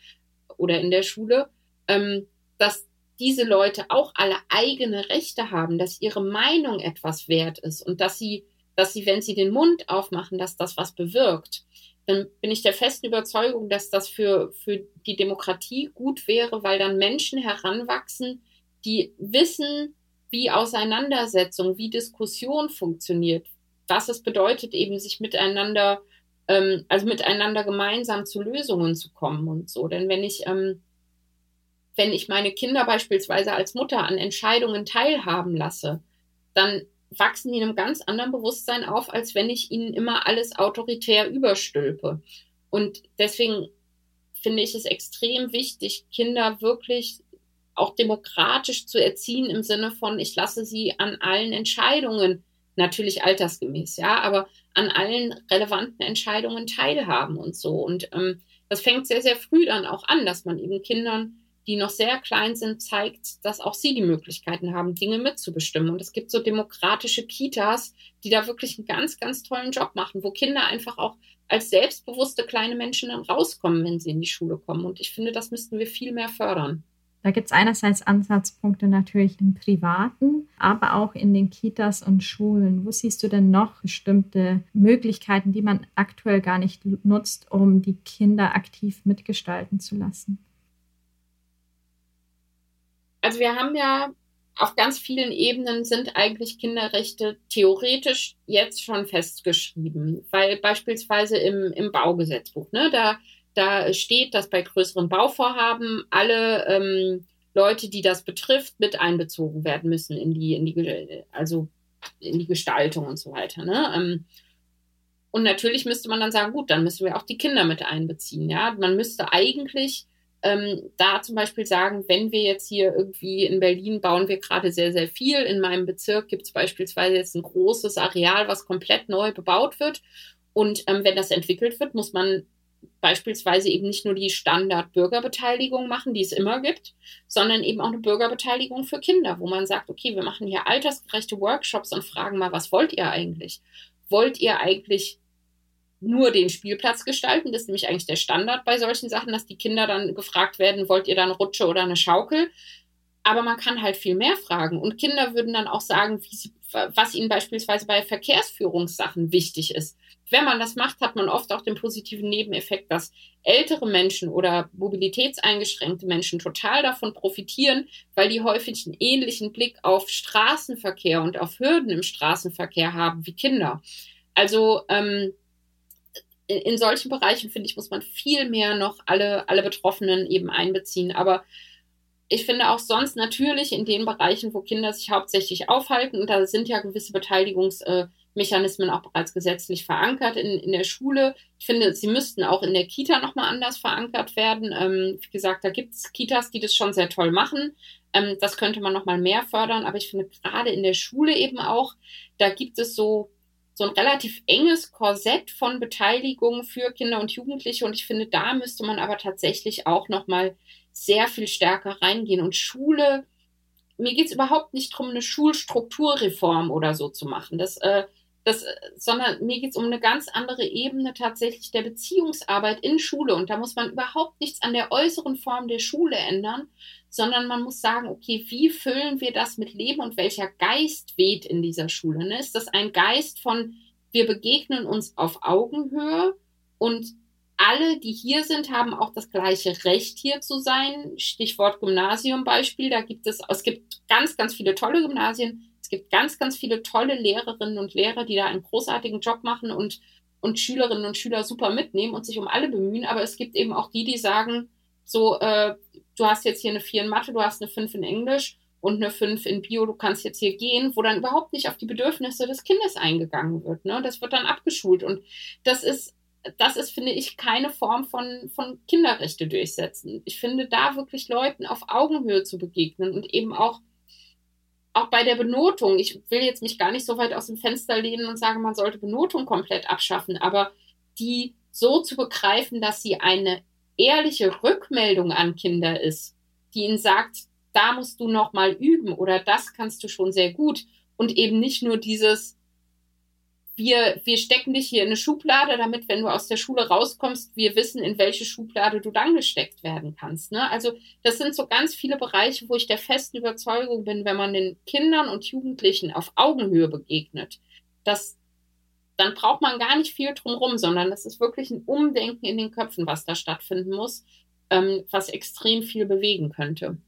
oder in der Schule, ähm, dass diese Leute auch alle eigene Rechte haben, dass ihre Meinung etwas wert ist und dass sie, dass sie, wenn sie den Mund aufmachen, dass das was bewirkt, dann bin ich der festen Überzeugung, dass das für, für die Demokratie gut wäre, weil dann Menschen heranwachsen, die wissen, wie Auseinandersetzung, wie Diskussion funktioniert, was es bedeutet, eben sich miteinander, ähm, also miteinander gemeinsam zu Lösungen zu kommen und so. Denn wenn ich, ähm, wenn ich meine Kinder beispielsweise als Mutter an Entscheidungen teilhaben lasse, dann wachsen die in einem ganz anderen Bewusstsein auf, als wenn ich ihnen immer alles autoritär überstülpe. Und deswegen finde ich es extrem wichtig, Kinder wirklich auch demokratisch zu erziehen im Sinne von, ich lasse sie an allen Entscheidungen, natürlich altersgemäß, ja, aber an allen relevanten Entscheidungen teilhaben und so. Und ähm, das fängt sehr, sehr früh dann auch an, dass man eben Kindern, die noch sehr klein sind, zeigt, dass auch sie die Möglichkeiten haben, Dinge mitzubestimmen. Und es gibt so demokratische Kitas, die da wirklich einen ganz, ganz tollen Job machen, wo Kinder einfach auch als selbstbewusste kleine Menschen dann rauskommen, wenn sie in die Schule kommen. Und ich finde, das müssten wir viel mehr fördern. Da gibt es einerseits Ansatzpunkte natürlich im Privaten, aber auch in den Kitas und Schulen. Wo siehst du denn noch bestimmte Möglichkeiten, die man aktuell gar nicht nutzt, um die Kinder aktiv mitgestalten zu lassen? Also wir haben ja auf ganz vielen Ebenen sind eigentlich Kinderrechte theoretisch jetzt schon festgeschrieben, weil beispielsweise im, im Baugesetzbuch, ne, da da steht, dass bei größeren Bauvorhaben alle ähm, Leute, die das betrifft, mit einbezogen werden müssen in die, in die, also in die Gestaltung und so weiter. Ne? Ähm, und natürlich müsste man dann sagen, gut, dann müssen wir auch die Kinder mit einbeziehen. Ja, man müsste eigentlich ähm, da zum Beispiel sagen, wenn wir jetzt hier irgendwie in Berlin bauen wir gerade sehr, sehr viel. In meinem Bezirk gibt es beispielsweise jetzt ein großes Areal, was komplett neu bebaut wird. Und ähm, wenn das entwickelt wird, muss man beispielsweise eben nicht nur die Standard-Bürgerbeteiligung machen, die es immer gibt, sondern eben auch eine Bürgerbeteiligung für Kinder, wo man sagt, okay, wir machen hier altersgerechte Workshops und fragen mal, was wollt ihr eigentlich? Wollt ihr eigentlich nur den Spielplatz gestalten? Das ist nämlich eigentlich der Standard bei solchen Sachen, dass die Kinder dann gefragt werden, wollt ihr da eine Rutsche oder eine Schaukel? Aber man kann halt viel mehr fragen. Und Kinder würden dann auch sagen, sie, was ihnen beispielsweise bei Verkehrsführungssachen wichtig ist. Wenn man das macht, hat man oft auch den positiven Nebeneffekt, dass ältere Menschen oder mobilitätseingeschränkte Menschen total davon profitieren, weil die häufig einen ähnlichen Blick auf Straßenverkehr und auf Hürden im Straßenverkehr haben wie Kinder. Also ähm, in, in solchen Bereichen, finde ich, muss man viel mehr noch alle, alle Betroffenen eben einbeziehen. Aber ich finde auch sonst natürlich in den Bereichen, wo Kinder sich hauptsächlich aufhalten, und da sind ja gewisse Beteiligungsmechanismen auch bereits gesetzlich verankert in, in der Schule. Ich finde, sie müssten auch in der Kita nochmal anders verankert werden. Ähm, wie gesagt, da gibt es Kitas, die das schon sehr toll machen. Ähm, das könnte man nochmal mehr fördern, aber ich finde gerade in der Schule eben auch, da gibt es so so ein relativ enges Korsett von Beteiligung für Kinder und Jugendliche und ich finde, da müsste man aber tatsächlich auch nochmal sehr viel stärker reingehen. Und Schule, mir geht es überhaupt nicht darum, eine Schulstrukturreform oder so zu machen. Das, äh, das, sondern mir geht es um eine ganz andere Ebene tatsächlich der Beziehungsarbeit in Schule. Und da muss man überhaupt nichts an der äußeren Form der Schule ändern, sondern man muss sagen, okay, wie füllen wir das mit Leben und welcher Geist weht in dieser Schule? Ne? Ist das ein Geist von, wir begegnen uns auf Augenhöhe und alle, die hier sind, haben auch das gleiche Recht hier zu sein. Stichwort Gymnasium Beispiel. Da gibt es, es gibt ganz, ganz viele tolle Gymnasien. Es gibt ganz, ganz viele tolle Lehrerinnen und Lehrer, die da einen großartigen Job machen und, und Schülerinnen und Schüler super mitnehmen und sich um alle bemühen. Aber es gibt eben auch die, die sagen, so, äh, du hast jetzt hier eine 4 in Mathe, du hast eine 5 in Englisch und eine 5 in Bio, du kannst jetzt hier gehen, wo dann überhaupt nicht auf die Bedürfnisse des Kindes eingegangen wird. Ne? Das wird dann abgeschult. Und das ist das ist, finde ich, keine Form von, von Kinderrechte durchsetzen. Ich finde, da wirklich Leuten auf Augenhöhe zu begegnen und eben auch, auch bei der Benotung. Ich will jetzt mich gar nicht so weit aus dem Fenster lehnen und sagen, man sollte Benotung komplett abschaffen, aber die so zu begreifen, dass sie eine ehrliche Rückmeldung an Kinder ist, die ihnen sagt, da musst du noch mal üben oder das kannst du schon sehr gut und eben nicht nur dieses, wir, wir stecken dich hier in eine Schublade, damit, wenn du aus der Schule rauskommst, wir wissen, in welche Schublade du dann gesteckt werden kannst. Ne? Also das sind so ganz viele Bereiche, wo ich der festen Überzeugung bin, wenn man den Kindern und Jugendlichen auf Augenhöhe begegnet, dass dann braucht man gar nicht viel drumherum, sondern das ist wirklich ein Umdenken in den Köpfen, was da stattfinden muss, ähm, was extrem viel bewegen könnte.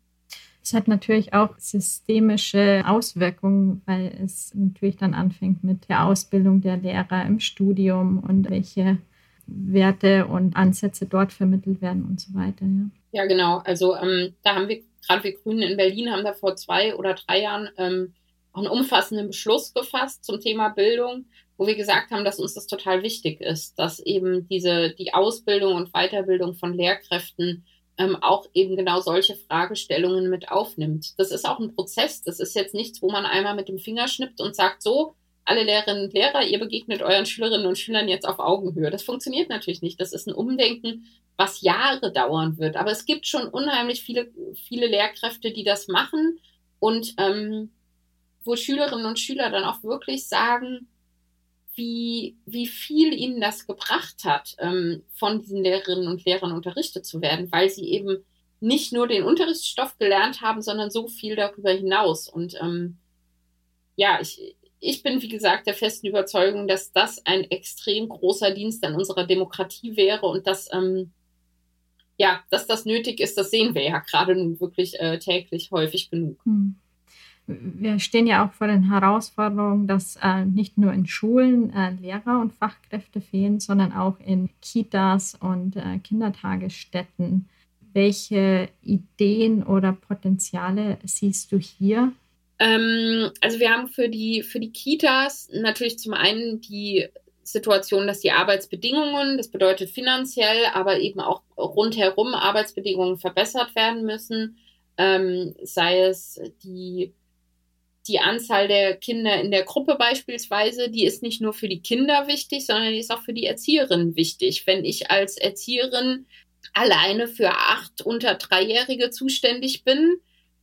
Es hat natürlich auch systemische Auswirkungen, weil es natürlich dann anfängt mit der Ausbildung der Lehrer im Studium und welche Werte und Ansätze dort vermittelt werden und so weiter. Ja, ja genau. Also ähm, da haben wir, gerade wir Grünen in Berlin, haben da vor zwei oder drei Jahren ähm, auch einen umfassenden Beschluss gefasst zum Thema Bildung, wo wir gesagt haben, dass uns das total wichtig ist, dass eben diese, die Ausbildung und Weiterbildung von Lehrkräften ähm, auch eben genau solche Fragestellungen mit aufnimmt. Das ist auch ein Prozess. Das ist jetzt nichts, wo man einmal mit dem Finger schnippt und sagt, so, alle Lehrerinnen und Lehrer, ihr begegnet euren Schülerinnen und Schülern jetzt auf Augenhöhe. Das funktioniert natürlich nicht. Das ist ein Umdenken, was Jahre dauern wird. Aber es gibt schon unheimlich viele, viele Lehrkräfte, die das machen und ähm, wo Schülerinnen und Schüler dann auch wirklich sagen, wie, wie viel ihnen das gebracht hat, ähm, von diesen Lehrerinnen und Lehrern unterrichtet zu werden, weil sie eben nicht nur den Unterrichtsstoff gelernt haben, sondern so viel darüber hinaus. Und ähm, ja, ich, ich bin, wie gesagt, der festen Überzeugung, dass das ein extrem großer Dienst an unserer Demokratie wäre und dass, ähm, ja, dass das nötig ist, das sehen wir ja gerade nun wirklich äh, täglich häufig genug. Hm wir stehen ja auch vor den Herausforderungen, dass äh, nicht nur in Schulen äh, Lehrer und Fachkräfte fehlen, sondern auch in Kitas und äh, Kindertagesstätten. Welche Ideen oder Potenziale siehst du hier? Ähm, also wir haben für die, für die Kitas natürlich zum einen die Situation, dass die Arbeitsbedingungen, das bedeutet finanziell, aber eben auch rundherum Arbeitsbedingungen verbessert werden müssen. Ähm, sei es die die Anzahl der Kinder in der Gruppe beispielsweise, die ist nicht nur für die Kinder wichtig, sondern die ist auch für die Erzieherin wichtig. Wenn ich als Erzieherin alleine für acht unter Dreijährige zuständig bin,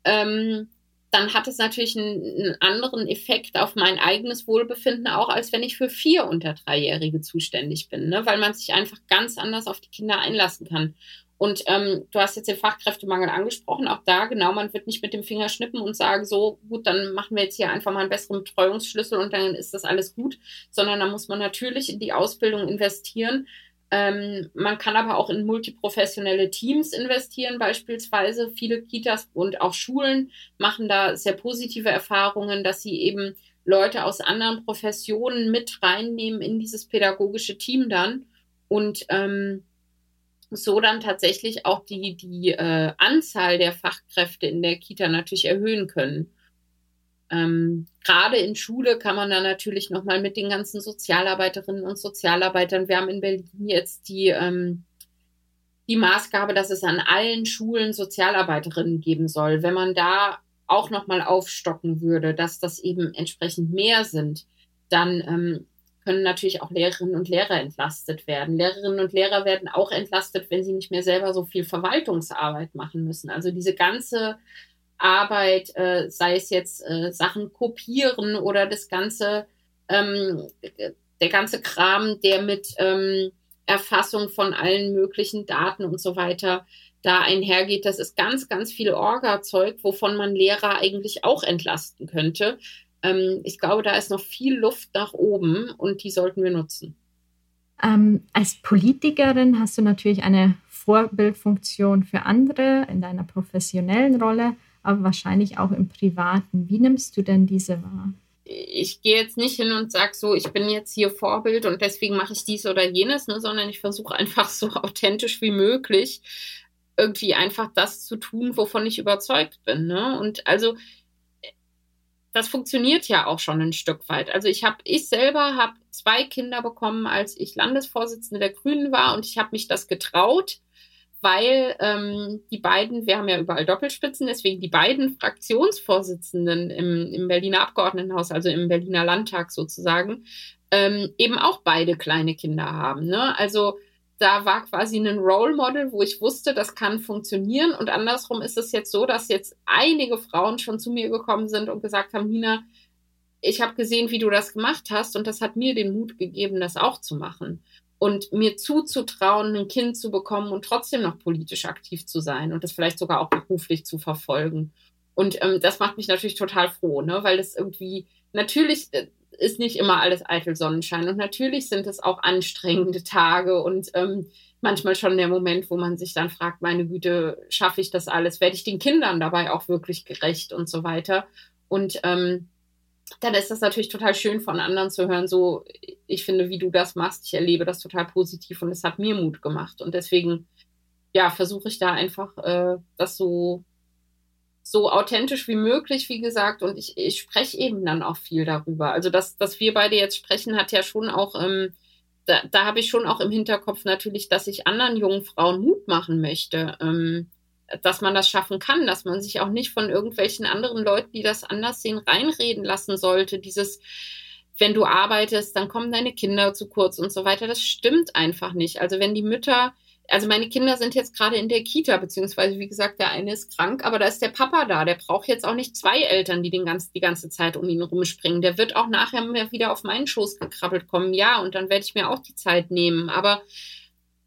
ähm, dann hat es natürlich einen, einen, anderen Effekt auf mein eigenes Wohlbefinden, auch als wenn ich für vier unter Dreijährige zuständig bin, ne? weil man sich einfach ganz anders auf die Kinder einlassen kann. Und ähm, du hast jetzt den Fachkräftemangel angesprochen. Auch da, genau, man wird nicht mit dem Finger schnippen und sagen, so gut, dann machen wir jetzt hier einfach mal einen besseren Betreuungsschlüssel und dann ist das alles gut, sondern da muss man natürlich in die Ausbildung investieren. Ähm, man kann aber auch in multiprofessionelle Teams investieren, beispielsweise. Viele Kitas und auch Schulen machen da sehr positive Erfahrungen, dass sie eben Leute aus anderen Professionen mit reinnehmen in dieses pädagogische Team dann. Und ähm, so dann tatsächlich auch die, die äh, Anzahl der Fachkräfte in der Kita natürlich erhöhen können. Ähm, Gerade in Schule kann man dann natürlich nochmal mit den ganzen Sozialarbeiterinnen und Sozialarbeitern, wir haben in Berlin jetzt die, ähm, die Maßgabe, dass es an allen Schulen Sozialarbeiterinnen geben soll. Wenn man da auch nochmal aufstocken würde, dass das eben entsprechend mehr sind, dann ähm, können natürlich auch Lehrerinnen und Lehrer entlastet werden. Lehrerinnen und Lehrer werden auch entlastet, wenn sie nicht mehr selber so viel Verwaltungsarbeit machen müssen. Also diese ganze Arbeit, äh, sei es jetzt äh, Sachen kopieren oder das ganze, ähm, der ganze Kram, der mit ähm, Erfassung von allen möglichen Daten und so weiter da einhergeht, das ist ganz, ganz viel Orga-Zeug, wovon man Lehrer eigentlich auch entlasten könnte. Ähm, ich glaube, da ist noch viel Luft nach oben und die sollten wir nutzen. Ähm, als Politikerin hast du natürlich eine Vorbildfunktion für andere in deiner professionellen Rolle, aber wahrscheinlich auch im privaten. Wie nimmst du denn diese wahr? ich gehe jetzt nicht hin und sage so, ich bin jetzt hier Vorbild und deswegen mache ich dies oder jenes, ne, sondern ich versuche einfach so authentisch wie möglich irgendwie einfach das zu tun, wovon ich überzeugt bin. Ne? Und also das funktioniert ja auch schon ein Stück weit. Also ich habe, ich selber habe zwei Kinder bekommen, als ich Landesvorsitzende der Grünen war und ich habe mich das getraut, weil ähm, die beiden, wir haben ja überall Doppelspitzen, deswegen die beiden Fraktionsvorsitzenden im, im Berliner Abgeordnetenhaus, also im Berliner Landtag sozusagen, ähm, eben auch beide kleine Kinder haben. Ne? Also da war quasi ein Role Model, wo ich wusste, das kann funktionieren. Und andersrum ist es jetzt so, dass jetzt einige Frauen schon zu mir gekommen sind und gesagt haben, Nina, ich habe gesehen, wie du das gemacht hast und das hat mir den Mut gegeben, das auch zu machen. Und mir zuzutrauen, ein Kind zu bekommen und trotzdem noch politisch aktiv zu sein und das vielleicht sogar auch beruflich zu verfolgen. Und ähm, das macht mich natürlich total froh, ne? weil es irgendwie, natürlich, äh, ist nicht immer alles eitel Sonnenschein. Und natürlich sind es auch anstrengende Tage und ähm, manchmal schon der Moment, wo man sich dann fragt, meine Güte, schaffe ich das alles? Werde ich den Kindern dabei auch wirklich gerecht und so weiter? Und ähm, dann ist das natürlich total schön von anderen zu hören, so, ich finde, wie du das machst, ich erlebe das total positiv und es hat mir Mut gemacht. Und deswegen, ja, versuche ich da einfach, äh, das so so authentisch wie möglich, wie gesagt, und ich, ich spreche eben dann auch viel darüber. Also, dass, dass wir beide jetzt sprechen, hat ja schon auch, ähm, da, da habe ich schon auch im Hinterkopf natürlich, dass ich anderen jungen Frauen Mut machen möchte, ähm, dass man das schaffen kann, dass man sich auch nicht von irgendwelchen anderen Leuten, die das anders sehen, reinreden lassen sollte. Dieses, wenn du arbeitest, dann kommen deine Kinder zu kurz und so weiter. Das stimmt einfach nicht. Also wenn die Mütter also meine Kinder sind jetzt gerade in der Kita, beziehungsweise wie gesagt, der eine ist krank, aber da ist der Papa da. Der braucht jetzt auch nicht zwei Eltern, die den ganz, die ganze Zeit um ihn rumspringen. Der wird auch nachher wieder auf meinen Schoß gekrabbelt kommen. Ja, und dann werde ich mir auch die Zeit nehmen. Aber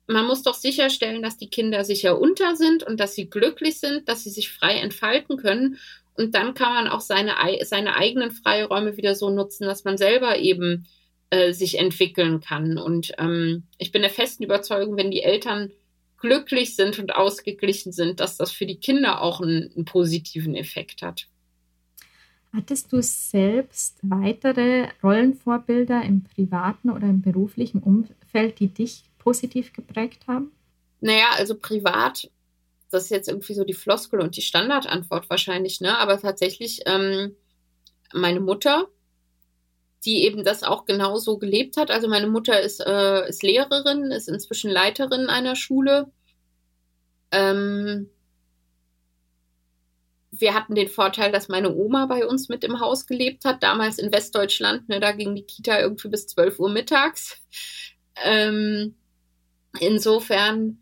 man muss doch sicherstellen, dass die Kinder sicher unter sind und dass sie glücklich sind, dass sie sich frei entfalten können. Und dann kann man auch seine, seine eigenen Freiräume wieder so nutzen, dass man selber eben äh, sich entwickeln kann. Und ähm, ich bin der festen Überzeugung, wenn die Eltern glücklich sind und ausgeglichen sind, dass das für die Kinder auch einen, einen positiven Effekt hat. Hattest du selbst weitere Rollenvorbilder im privaten oder im beruflichen Umfeld, die dich positiv geprägt haben? Naja, also privat, das ist jetzt irgendwie so die Floskel und die Standardantwort wahrscheinlich, ne? Aber tatsächlich ähm, meine Mutter, die eben das auch genauso gelebt hat. Also meine Mutter ist, äh, ist Lehrerin, ist inzwischen Leiterin einer Schule. Ähm, wir hatten den Vorteil, dass meine Oma bei uns mit im Haus gelebt hat, damals in Westdeutschland. Ne, da ging die Kita irgendwie bis 12 Uhr mittags. Ähm, insofern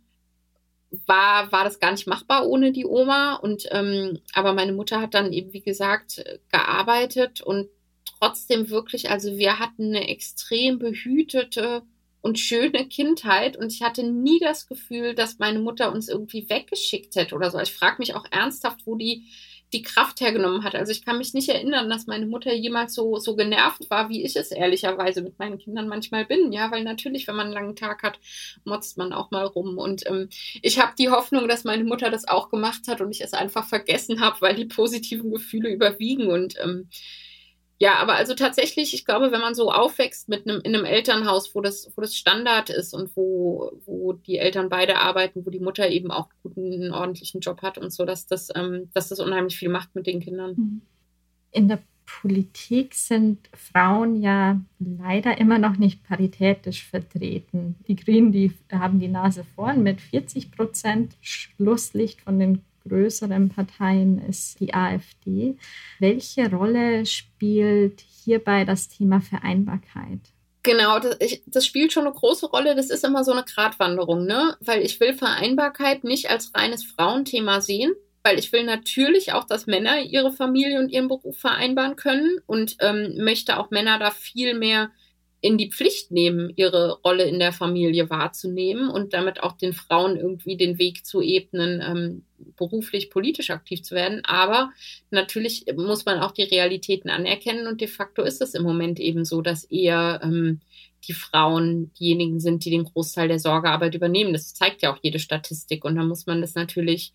war, war das gar nicht machbar ohne die Oma. Und ähm, aber meine Mutter hat dann eben, wie gesagt, gearbeitet und trotzdem wirklich, also wir hatten eine extrem behütete und schöne Kindheit und ich hatte nie das Gefühl, dass meine Mutter uns irgendwie weggeschickt hätte oder so. Ich frage mich auch ernsthaft, wo die die Kraft hergenommen hat. Also ich kann mich nicht erinnern, dass meine Mutter jemals so, so genervt war, wie ich es ehrlicherweise mit meinen Kindern manchmal bin. Ja, weil natürlich, wenn man einen langen Tag hat, motzt man auch mal rum. Und ähm, ich habe die Hoffnung, dass meine Mutter das auch gemacht hat und ich es einfach vergessen habe, weil die positiven Gefühle überwiegen. Und ähm, ja, aber also tatsächlich, ich glaube, wenn man so aufwächst mit einem, in einem Elternhaus, wo das, wo das Standard ist und wo, wo die Eltern beide arbeiten, wo die Mutter eben auch einen ordentlichen Job hat und so, dass das, ähm, dass das unheimlich viel macht mit den Kindern. Mhm. In der Politik sind Frauen ja leider immer noch nicht paritätisch vertreten. Die Grünen, die haben die Nase vorn mit 40 Prozent Schlusslicht von den größeren Parteien ist die AfD. Welche Rolle spielt hierbei das Thema Vereinbarkeit? Genau, das, ich, das, spielt schon eine große Rolle. Das ist immer so eine Gratwanderung, ne? Weil ich will Vereinbarkeit nicht als reines Frauenthema sehen, weil ich will natürlich auch, dass Männer ihre Familie und ihren Beruf vereinbaren können und ähm, möchte auch Männer da viel mehr in die Pflicht nehmen, ihre Rolle in der Familie wahrzunehmen und damit auch den Frauen irgendwie den Weg zu ebnen, ähm, beruflich, politisch aktiv zu werden. Aber natürlich muss man auch die Realitäten anerkennen und de facto ist es im Moment eben so, dass eher ähm, die Frauen diejenigen sind, die den Großteil der Sorgearbeit übernehmen. Das zeigt ja auch jede Statistik. Und da muss man das natürlich,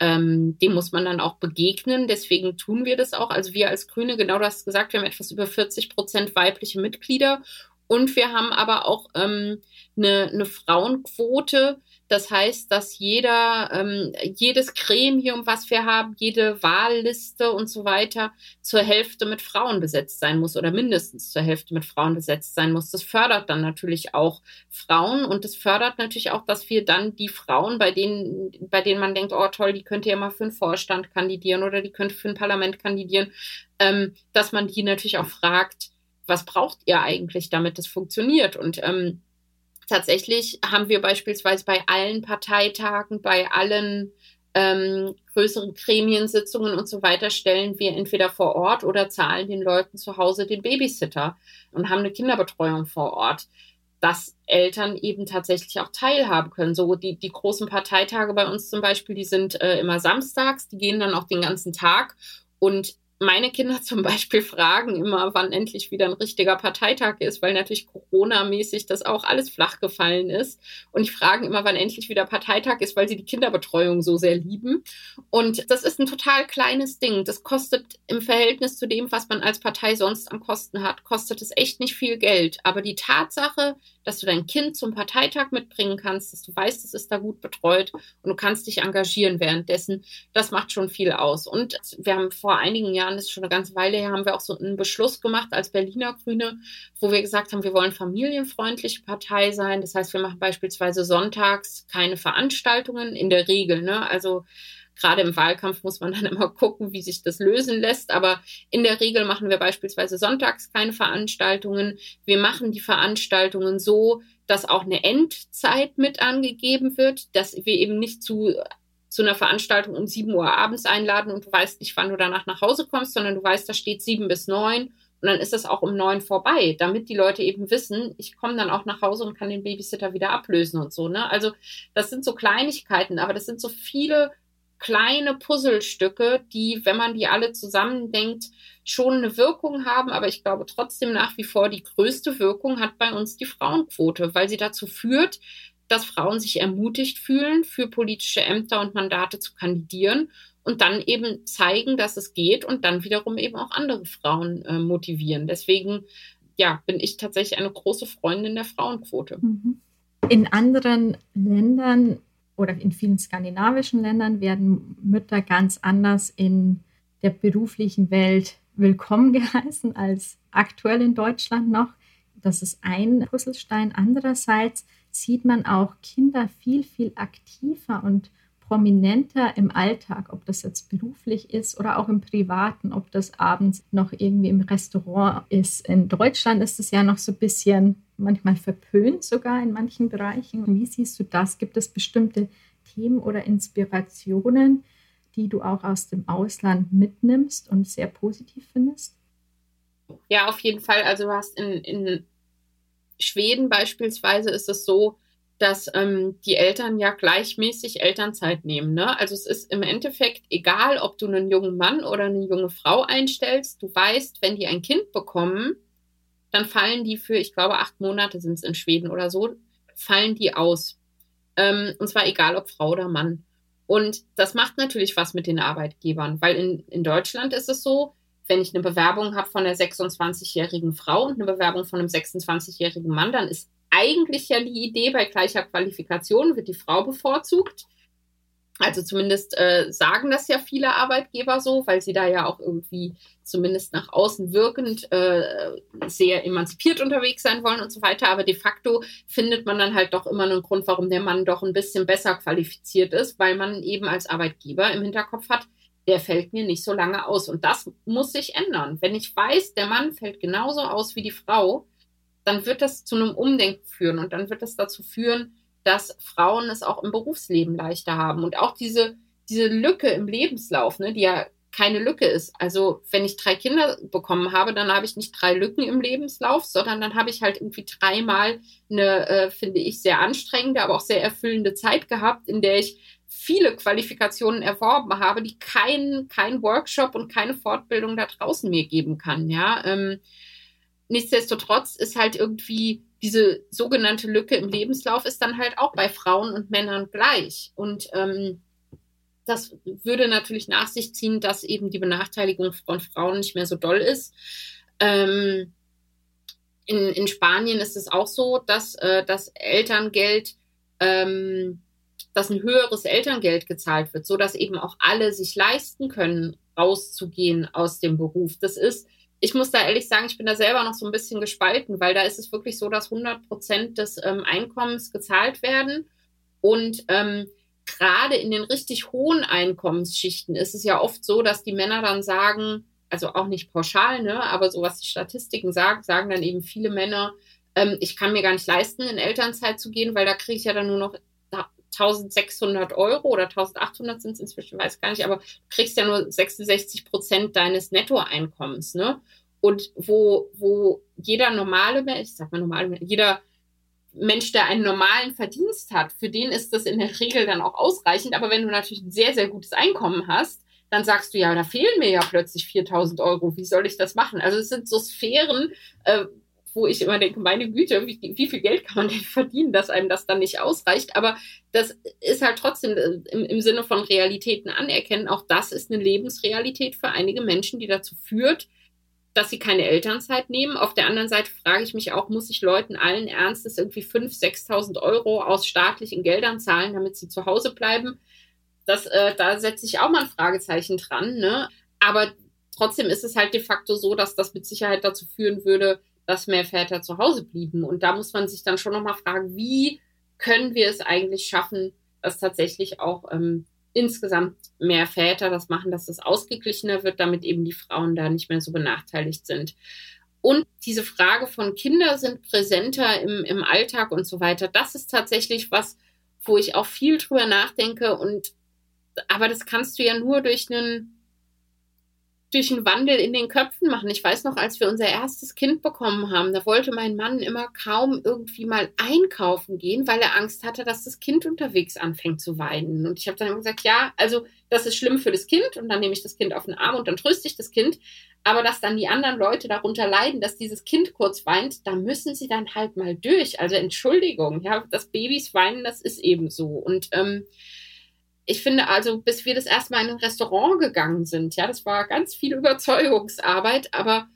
ähm, dem muss man dann auch begegnen. Deswegen tun wir das auch. Also wir als Grüne, genau das gesagt, wir haben etwas über 40 Prozent weibliche Mitglieder. Und wir haben aber auch ähm, eine, eine Frauenquote, das heißt, dass jeder, ähm, jedes Gremium, was wir haben, jede Wahlliste und so weiter zur Hälfte mit Frauen besetzt sein muss oder mindestens zur Hälfte mit Frauen besetzt sein muss. Das fördert dann natürlich auch Frauen und das fördert natürlich auch, dass wir dann die Frauen, bei denen, bei denen man denkt, oh toll, die könnte ja mal für einen Vorstand kandidieren oder die könnte für ein Parlament kandidieren, ähm, dass man die natürlich auch fragt, was braucht ihr eigentlich, damit das funktioniert? Und ähm, tatsächlich haben wir beispielsweise bei allen Parteitagen, bei allen ähm, größeren Gremiensitzungen und so weiter stellen wir entweder vor Ort oder zahlen den Leuten zu Hause den Babysitter und haben eine Kinderbetreuung vor Ort, dass Eltern eben tatsächlich auch teilhaben können. So die, die großen Parteitage bei uns zum Beispiel, die sind äh, immer samstags, die gehen dann auch den ganzen Tag und meine Kinder [LAUGHS] zum Beispiel fragen immer, wann endlich wieder ein richtiger Parteitag ist, weil natürlich Corona-mäßig das auch alles flach gefallen ist. Und ich frage immer, wann endlich wieder Parteitag ist, weil sie die Kinderbetreuung so sehr lieben. Und das ist ein total kleines Ding. Das kostet im Verhältnis zu dem, was man als Partei sonst an Kosten hat, kostet es echt nicht viel Geld. Aber die Tatsache, dass du dein Kind zum Parteitag mitbringen kannst, dass du weißt, es ist da gut betreut und du kannst dich engagieren währenddessen, das macht schon viel aus. Und wir haben vor einigen Jahren, das ist schon eine ganze Weile her, haben wir auch so einen Beschluss gemacht als Berliner Grüne, wo wir gesagt haben, wir wollen familienfreundliche Partei sein. Das heißt, wir machen beispielsweise sonntags keine Veranstaltungen in der Regel. Ne? Also Gerade im Wahlkampf muss man dann immer gucken, wie sich das lösen lässt. Aber in der Regel machen wir beispielsweise sonntags keine Veranstaltungen. Wir machen die Veranstaltungen so, dass auch eine Endzeit mit angegeben wird, dass wir eben nicht zu zu einer Veranstaltung um 7 Uhr abends einladen und du weißt nicht, wann du danach nach Hause kommst, sondern du weißt, da steht 7 bis 9 und dann ist das auch um 9 vorbei, damit die Leute eben wissen, ich komme dann auch nach Hause und kann den Babysitter wieder ablösen und so. Ne? Also das sind so Kleinigkeiten, aber das sind so viele kleine Puzzlestücke, die, wenn man die alle zusammendenkt, schon eine Wirkung haben. Aber ich glaube trotzdem nach wie vor, die größte Wirkung hat bei uns die Frauenquote, weil sie dazu führt, dass Frauen sich ermutigt fühlen, für politische Ämter und Mandate zu kandidieren und dann eben zeigen, dass es geht und dann wiederum eben auch andere Frauen äh, motivieren. Deswegen, ja, bin ich tatsächlich eine große Freundin der Frauenquote. Mhm. In anderen Ländern oder in vielen skandinavischen Ländern werden Mütter ganz anders in der beruflichen Welt willkommen [LAUGHS] geheißen als aktuell in Deutschland noch. Das ist ein Puzzlestein. Andererseits sieht man auch Kinder viel, viel aktiver und prominenter im Alltag, ob das jetzt beruflich ist oder auch im Privaten, ob das abends noch irgendwie im Restaurant ist. In Deutschland ist es ja noch so ein bisschen manchmal verpönt, sogar in manchen Bereichen. Wie siehst du das? Gibt es bestimmte Themen oder Inspirationen, die du auch aus dem Ausland mitnimmst und sehr positiv findest? Ja, auf jeden Fall. Also du hast in, in Schweden beispielsweise ist es so, dass ähm, die Eltern ja gleichmäßig Elternzeit nehmen. Ne? Also es ist im Endeffekt egal, ob du einen jungen Mann oder eine junge Frau einstellst. Du weißt, wenn die ein Kind bekommen, dann fallen die für, ich glaube, acht Monate sind es in Schweden oder so, fallen die aus. Ähm, und zwar egal, ob Frau oder Mann. Und das macht natürlich was mit den Arbeitgebern, weil in, in Deutschland ist es so, wenn ich eine Bewerbung habe von einer 26-jährigen Frau und eine Bewerbung von einem 26-jährigen Mann, dann ist eigentlich ja die Idee, bei gleicher Qualifikation wird die Frau bevorzugt. Also zumindest äh, sagen das ja viele Arbeitgeber so, weil sie da ja auch irgendwie zumindest nach außen wirkend äh, sehr emanzipiert unterwegs sein wollen und so weiter. Aber de facto findet man dann halt doch immer einen Grund, warum der Mann doch ein bisschen besser qualifiziert ist, weil man eben als Arbeitgeber im Hinterkopf hat, der fällt mir nicht so lange aus. Und das muss sich ändern. Wenn ich weiß, der Mann fällt genauso aus wie die Frau, dann wird das zu einem Umdenken führen und dann wird das dazu führen, dass Frauen es auch im Berufsleben leichter haben. Und auch diese, diese Lücke im Lebenslauf, ne, die ja keine Lücke ist. Also wenn ich drei Kinder bekommen habe, dann habe ich nicht drei Lücken im Lebenslauf, sondern dann habe ich halt irgendwie dreimal eine, äh, finde ich, sehr anstrengende, aber auch sehr erfüllende Zeit gehabt, in der ich viele Qualifikationen erworben habe, die kein, kein Workshop und keine Fortbildung da draußen mir geben kann. Ja, ähm, nichtsdestotrotz ist halt irgendwie diese sogenannte Lücke im Lebenslauf ist dann halt auch bei Frauen und Männern gleich. Und ähm, das würde natürlich nach sich ziehen, dass eben die Benachteiligung von Frauen nicht mehr so doll ist. Ähm, in, in Spanien ist es auch so, dass äh, das Elterngeld, ähm, dass ein höheres Elterngeld gezahlt wird, so dass eben auch alle sich leisten können, rauszugehen aus dem Beruf. Das ist, ich muss da ehrlich sagen, ich bin da selber noch so ein bisschen gespalten, weil da ist es wirklich so, dass 100 Prozent des ähm, Einkommens gezahlt werden. Und ähm, gerade in den richtig hohen Einkommensschichten ist es ja oft so, dass die Männer dann sagen, also auch nicht pauschal, ne, aber so was die Statistiken sagen, sagen dann eben viele Männer, ähm, ich kann mir gar nicht leisten, in Elternzeit zu gehen, weil da kriege ich ja dann nur noch 1600 Euro oder 1800 sind es inzwischen, weiß gar nicht, aber du kriegst ja nur 66 Prozent deines Nettoeinkommens, ne? Und wo, wo jeder normale Mensch, ich sag mal normale, jeder Mensch, der einen normalen Verdienst hat, für den ist das in der Regel dann auch ausreichend. Aber wenn du natürlich ein sehr, sehr gutes Einkommen hast, dann sagst du, ja, da fehlen mir ja plötzlich 4000 Euro. Wie soll ich das machen? Also es sind so Sphären, äh, wo ich immer denke, meine Güte, wie, wie, viel Geld kann man denn verdienen, dass einem das dann nicht ausreicht? Aber das ist halt trotzdem äh, im, im Sinne von Realitäten anerkennen. Auch das ist eine Lebensrealität für einige Menschen, die dazu führt, dass sie keine Elternzeit nehmen. Auf der anderen Seite frage ich mich auch, muss ich Leuten allen Ernstes irgendwie 5.000, 6.000 Euro aus staatlichen Geldern zahlen, damit sie zu Hause bleiben? Das, äh, da setze ich auch mal ein Fragezeichen dran. Ne? Aber trotzdem ist es halt de facto so, dass das mit Sicherheit dazu führen würde, dass mehr Väter zu Hause blieben. Und da muss man sich dann schon nochmal fragen, wie können wir es eigentlich schaffen, dass tatsächlich auch ähm, insgesamt mehr Väter das machen, dass es ausgeglichener wird, damit eben die Frauen da nicht mehr so benachteiligt sind. Und diese Frage von Kinder sind präsenter im, im Alltag und so weiter, das ist tatsächlich was, wo ich auch viel drüber nachdenke und aber das kannst du ja nur durch einen durch einen Wandel in den Köpfen machen. Ich weiß noch, als wir unser erstes Kind bekommen haben, da wollte mein Mann immer kaum irgendwie mal einkaufen gehen, weil er Angst hatte, dass das Kind unterwegs anfängt zu weinen. Und ich habe dann immer gesagt, ja, also das ist schlimm für das Kind und dann nehme ich das Kind auf den Arm und dann tröste ich das Kind. Aber dass dann die anderen Leute darunter leiden, dass dieses Kind kurz weint, da müssen sie dann halt mal durch. Also Entschuldigung, ja, dass Babys weinen, das ist eben so. Und ähm, ich finde also, bis wir das erste Mal in ein Restaurant gegangen sind, ja, das war ganz viel Überzeugungsarbeit, aber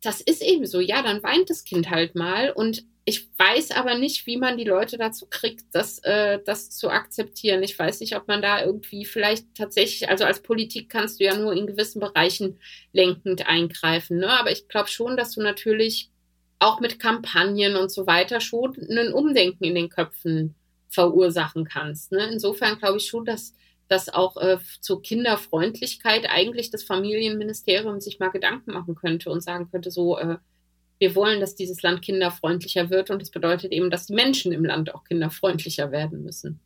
das ist eben so, ja, dann weint das Kind halt mal und ich weiß aber nicht, wie man die Leute dazu kriegt, das, äh, das zu akzeptieren. Ich weiß nicht, ob man da irgendwie vielleicht tatsächlich, also als Politik kannst du ja nur in gewissen Bereichen lenkend eingreifen, ne? aber ich glaube schon, dass du natürlich auch mit Kampagnen und so weiter schon ein Umdenken in den Köpfen verursachen kannst. Ne? Insofern glaube ich schon, dass, dass auch äh, zur Kinderfreundlichkeit eigentlich das Familienministerium sich mal Gedanken machen könnte und sagen könnte, so, äh, wir wollen, dass dieses Land kinderfreundlicher wird und das bedeutet eben, dass die Menschen im Land auch kinderfreundlicher werden müssen.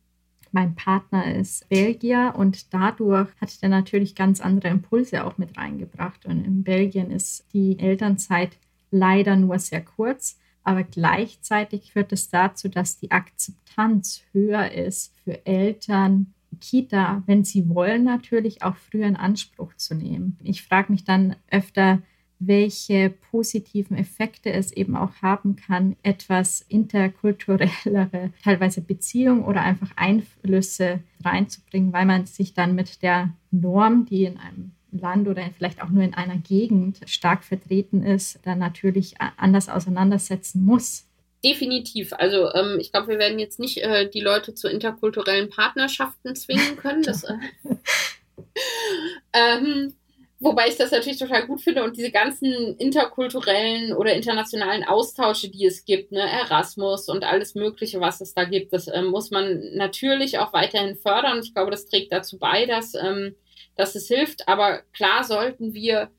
Mein Partner ist Belgier und dadurch hat er natürlich ganz andere Impulse auch mit reingebracht. Und in Belgien ist die Elternzeit leider nur sehr kurz aber gleichzeitig führt es dazu, dass die Akzeptanz höher ist für Eltern, Kita, wenn sie wollen, natürlich auch früher in Anspruch zu nehmen. Ich frage mich dann öfter, welche positiven Effekte es eben auch haben kann, etwas interkulturellere, [LAUGHS] teilweise Beziehungen oder einfach Einflüsse reinzubringen, weil man sich dann mit der Norm, die in einem Land oder vielleicht auch nur in einer Gegend stark vertreten ist, dann natürlich anders auseinandersetzen muss. Definitiv. Also ähm, ich glaube, wir werden jetzt nicht äh, die Leute zu interkulturellen Partnerschaften zwingen können. Das, äh, [LAUGHS] ähm, wobei ich das natürlich total gut finde und diese ganzen interkulturellen oder internationalen Austausche, die es gibt, ne, Erasmus und alles Mögliche, was es da gibt, das äh, muss man natürlich auch weiterhin fördern. Ich glaube, das trägt dazu bei, dass ähm, dass es hilft. Aber klar sollten wir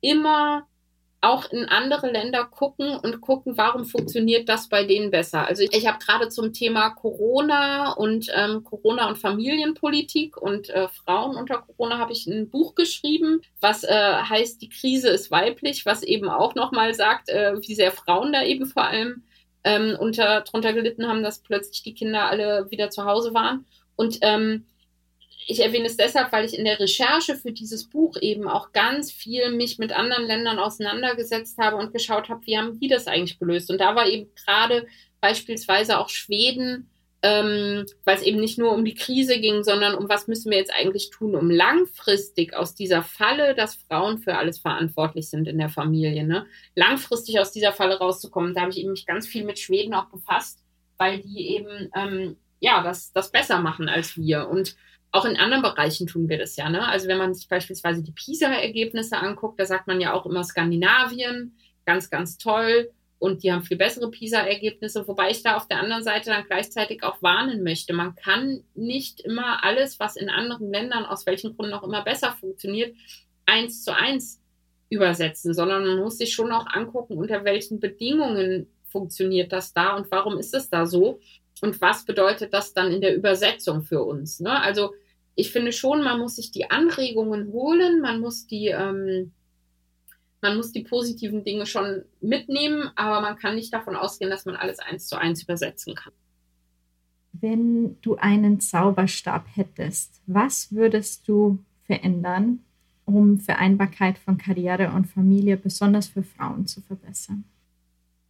immer auch in andere Länder gucken und gucken, warum funktioniert das bei denen besser. Also ich, ich habe gerade zum Thema Corona und ähm, Corona und Familienpolitik und äh, Frauen unter Corona habe ich ein Buch geschrieben, was äh, heißt Die Krise ist weiblich, was eben auch nochmal sagt, äh, wie sehr Frauen da eben vor allem ähm, unter, drunter gelitten haben, dass plötzlich die Kinder alle wieder zu Hause waren. Und ähm, ich erwähne es deshalb, weil ich in der Recherche für dieses Buch eben auch ganz viel mich mit anderen Ländern auseinandergesetzt habe und geschaut habe, wie haben die das eigentlich gelöst. Und da war eben gerade beispielsweise auch Schweden, ähm, weil es eben nicht nur um die Krise ging, sondern um was müssen wir jetzt eigentlich tun, um langfristig aus dieser Falle, dass Frauen für alles verantwortlich sind in der Familie, ne? langfristig aus dieser Falle rauszukommen. Da habe ich eben mich ganz viel mit Schweden auch befasst, weil die eben ähm, ja das, das besser machen als wir. Und auch in anderen Bereichen tun wir das ja. Ne? Also wenn man sich beispielsweise die PISA-Ergebnisse anguckt, da sagt man ja auch immer Skandinavien, ganz, ganz toll. Und die haben viel bessere PISA-Ergebnisse, wobei ich da auf der anderen Seite dann gleichzeitig auch warnen möchte. Man kann nicht immer alles, was in anderen Ländern aus welchen Gründen auch immer besser funktioniert, eins zu eins übersetzen, sondern man muss sich schon auch angucken, unter welchen Bedingungen funktioniert das da und warum ist es da so und was bedeutet das dann in der Übersetzung für uns. Ne? Also ich finde schon, man muss sich die Anregungen holen, man muss die, ähm, man muss die positiven Dinge schon mitnehmen, aber man kann nicht davon ausgehen, dass man alles eins zu eins übersetzen kann. Wenn du einen Zauberstab hättest, was würdest du verändern, um Vereinbarkeit von Karriere und Familie besonders für Frauen zu verbessern?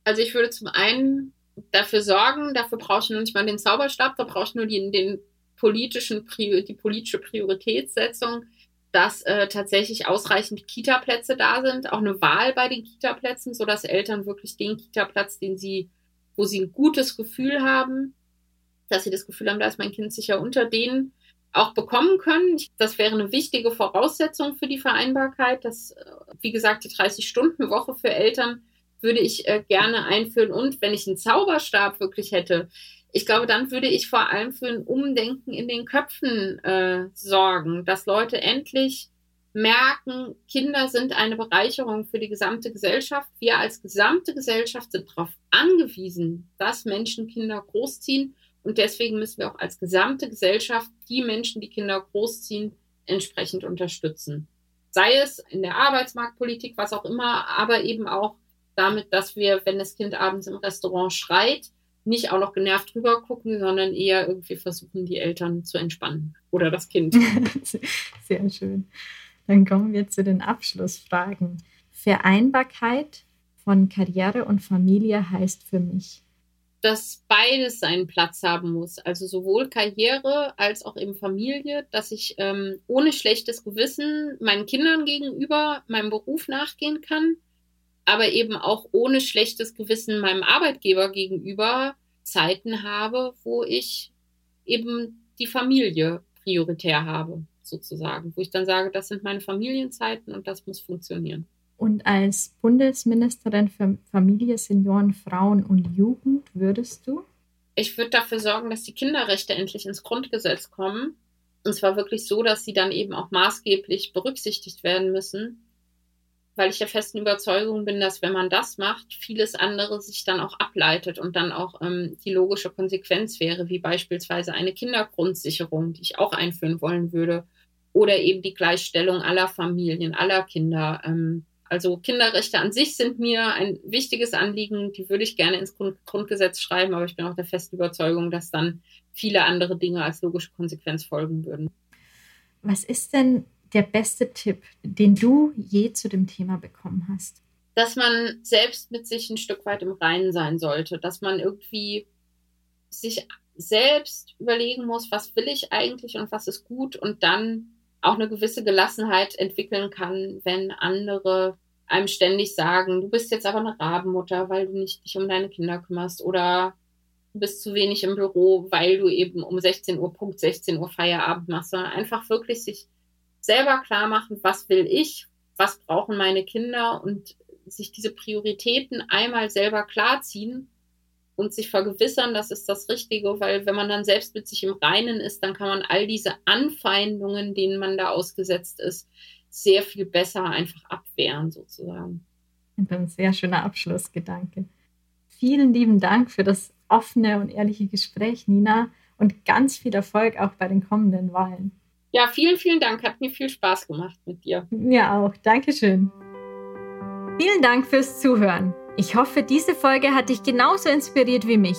Also ich würde zum einen dafür sorgen, dafür brauche ich noch nicht mal den Zauberstab, da brauche ich nur die, den politischen, die politische Prioritätssetzung, dass äh, tatsächlich ausreichend Kita-Plätze da sind, auch eine Wahl bei den Kita-Plätzen, sodass Eltern wirklich den Kita-Platz, den sie, wo sie ein gutes Gefühl haben, dass sie das Gefühl haben, da ist mein Kind sicher unter denen auch bekommen können. Das wäre eine wichtige Voraussetzung für die Vereinbarkeit, dass, äh, wie gesagt, die 30-Stunden-Woche für Eltern würde ich äh, gerne einführen. Und wenn ich einen Zauberstab wirklich hätte, ich glaube, dann würde ich vor allem für ein Umdenken in den Köpfen äh, sorgen, dass Leute endlich merken, Kinder sind eine Bereicherung für die gesamte Gesellschaft. Wir als gesamte Gesellschaft sind darauf angewiesen, dass Menschen Kinder großziehen. Und deswegen müssen wir auch als gesamte Gesellschaft die Menschen, die Kinder großziehen, entsprechend unterstützen. Sei es in der Arbeitsmarktpolitik, was auch immer, aber eben auch damit, dass wir, wenn das Kind abends im Restaurant schreit, nicht auch noch genervt drüber gucken, sondern eher irgendwie versuchen, die Eltern zu entspannen oder das Kind. [LAUGHS] Sehr schön. Dann kommen wir zu den Abschlussfragen. Vereinbarkeit von Karriere und Familie heißt für mich, dass beides seinen Platz haben muss. Also sowohl Karriere als auch eben Familie, dass ich ähm, ohne schlechtes Gewissen meinen Kindern gegenüber meinem Beruf nachgehen kann aber eben auch ohne schlechtes Gewissen meinem Arbeitgeber gegenüber Zeiten habe, wo ich eben die Familie prioritär habe, sozusagen, wo ich dann sage, das sind meine Familienzeiten und das muss funktionieren. Und als Bundesministerin für Familie, Senioren, Frauen und Jugend würdest du? Ich würde dafür sorgen, dass die Kinderrechte endlich ins Grundgesetz kommen. Und zwar wirklich so, dass sie dann eben auch maßgeblich berücksichtigt werden müssen weil ich der festen Überzeugung bin, dass wenn man das macht, vieles andere sich dann auch ableitet und dann auch ähm, die logische Konsequenz wäre, wie beispielsweise eine Kindergrundsicherung, die ich auch einführen wollen würde, oder eben die Gleichstellung aller Familien, aller Kinder. Ähm, also Kinderrechte an sich sind mir ein wichtiges Anliegen, die würde ich gerne ins Grund Grundgesetz schreiben, aber ich bin auch der festen Überzeugung, dass dann viele andere Dinge als logische Konsequenz folgen würden. Was ist denn der beste Tipp, den du je zu dem Thema bekommen hast? Dass man selbst mit sich ein Stück weit im Reinen sein sollte, dass man irgendwie sich selbst überlegen muss, was will ich eigentlich und was ist gut und dann auch eine gewisse Gelassenheit entwickeln kann, wenn andere einem ständig sagen, du bist jetzt aber eine Rabenmutter, weil du nicht dich um deine Kinder kümmerst oder du bist zu wenig im Büro, weil du eben um 16 Uhr, Punkt 16 Uhr Feierabend machst, sondern einfach wirklich sich selber klar machen, was will ich, was brauchen meine Kinder und sich diese Prioritäten einmal selber klarziehen und sich vergewissern, das ist das Richtige, weil wenn man dann selbst mit sich im Reinen ist, dann kann man all diese Anfeindungen, denen man da ausgesetzt ist, sehr viel besser einfach abwehren sozusagen. Ein sehr schöner Abschlussgedanke. Vielen lieben Dank für das offene und ehrliche Gespräch, Nina, und ganz viel Erfolg auch bei den kommenden Wahlen. Ja, vielen, vielen Dank. Hat mir viel Spaß gemacht mit dir. Mir auch. Dankeschön. Vielen Dank fürs Zuhören. Ich hoffe, diese Folge hat dich genauso inspiriert wie mich.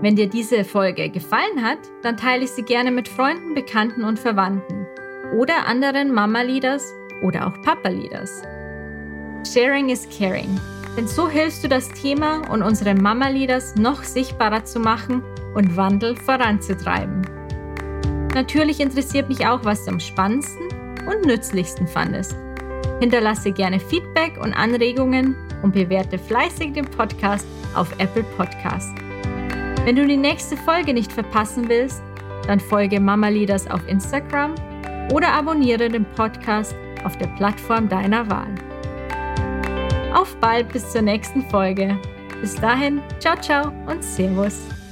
Wenn dir diese Folge gefallen hat, dann teile ich sie gerne mit Freunden, Bekannten und Verwandten oder anderen Mama-Leaders oder auch Papa-Leaders. Sharing is caring, denn so hilfst du das Thema und unsere Mama-Leaders noch sichtbarer zu machen und Wandel voranzutreiben. Natürlich interessiert mich auch, was du am spannendsten und nützlichsten fandest. Hinterlasse gerne Feedback und Anregungen und bewerte fleißig den Podcast auf Apple Podcast. Wenn du die nächste Folge nicht verpassen willst, dann folge Mama Leaders auf Instagram oder abonniere den Podcast auf der Plattform deiner Wahl. Auf bald bis zur nächsten Folge. Bis dahin, ciao, ciao und Servus.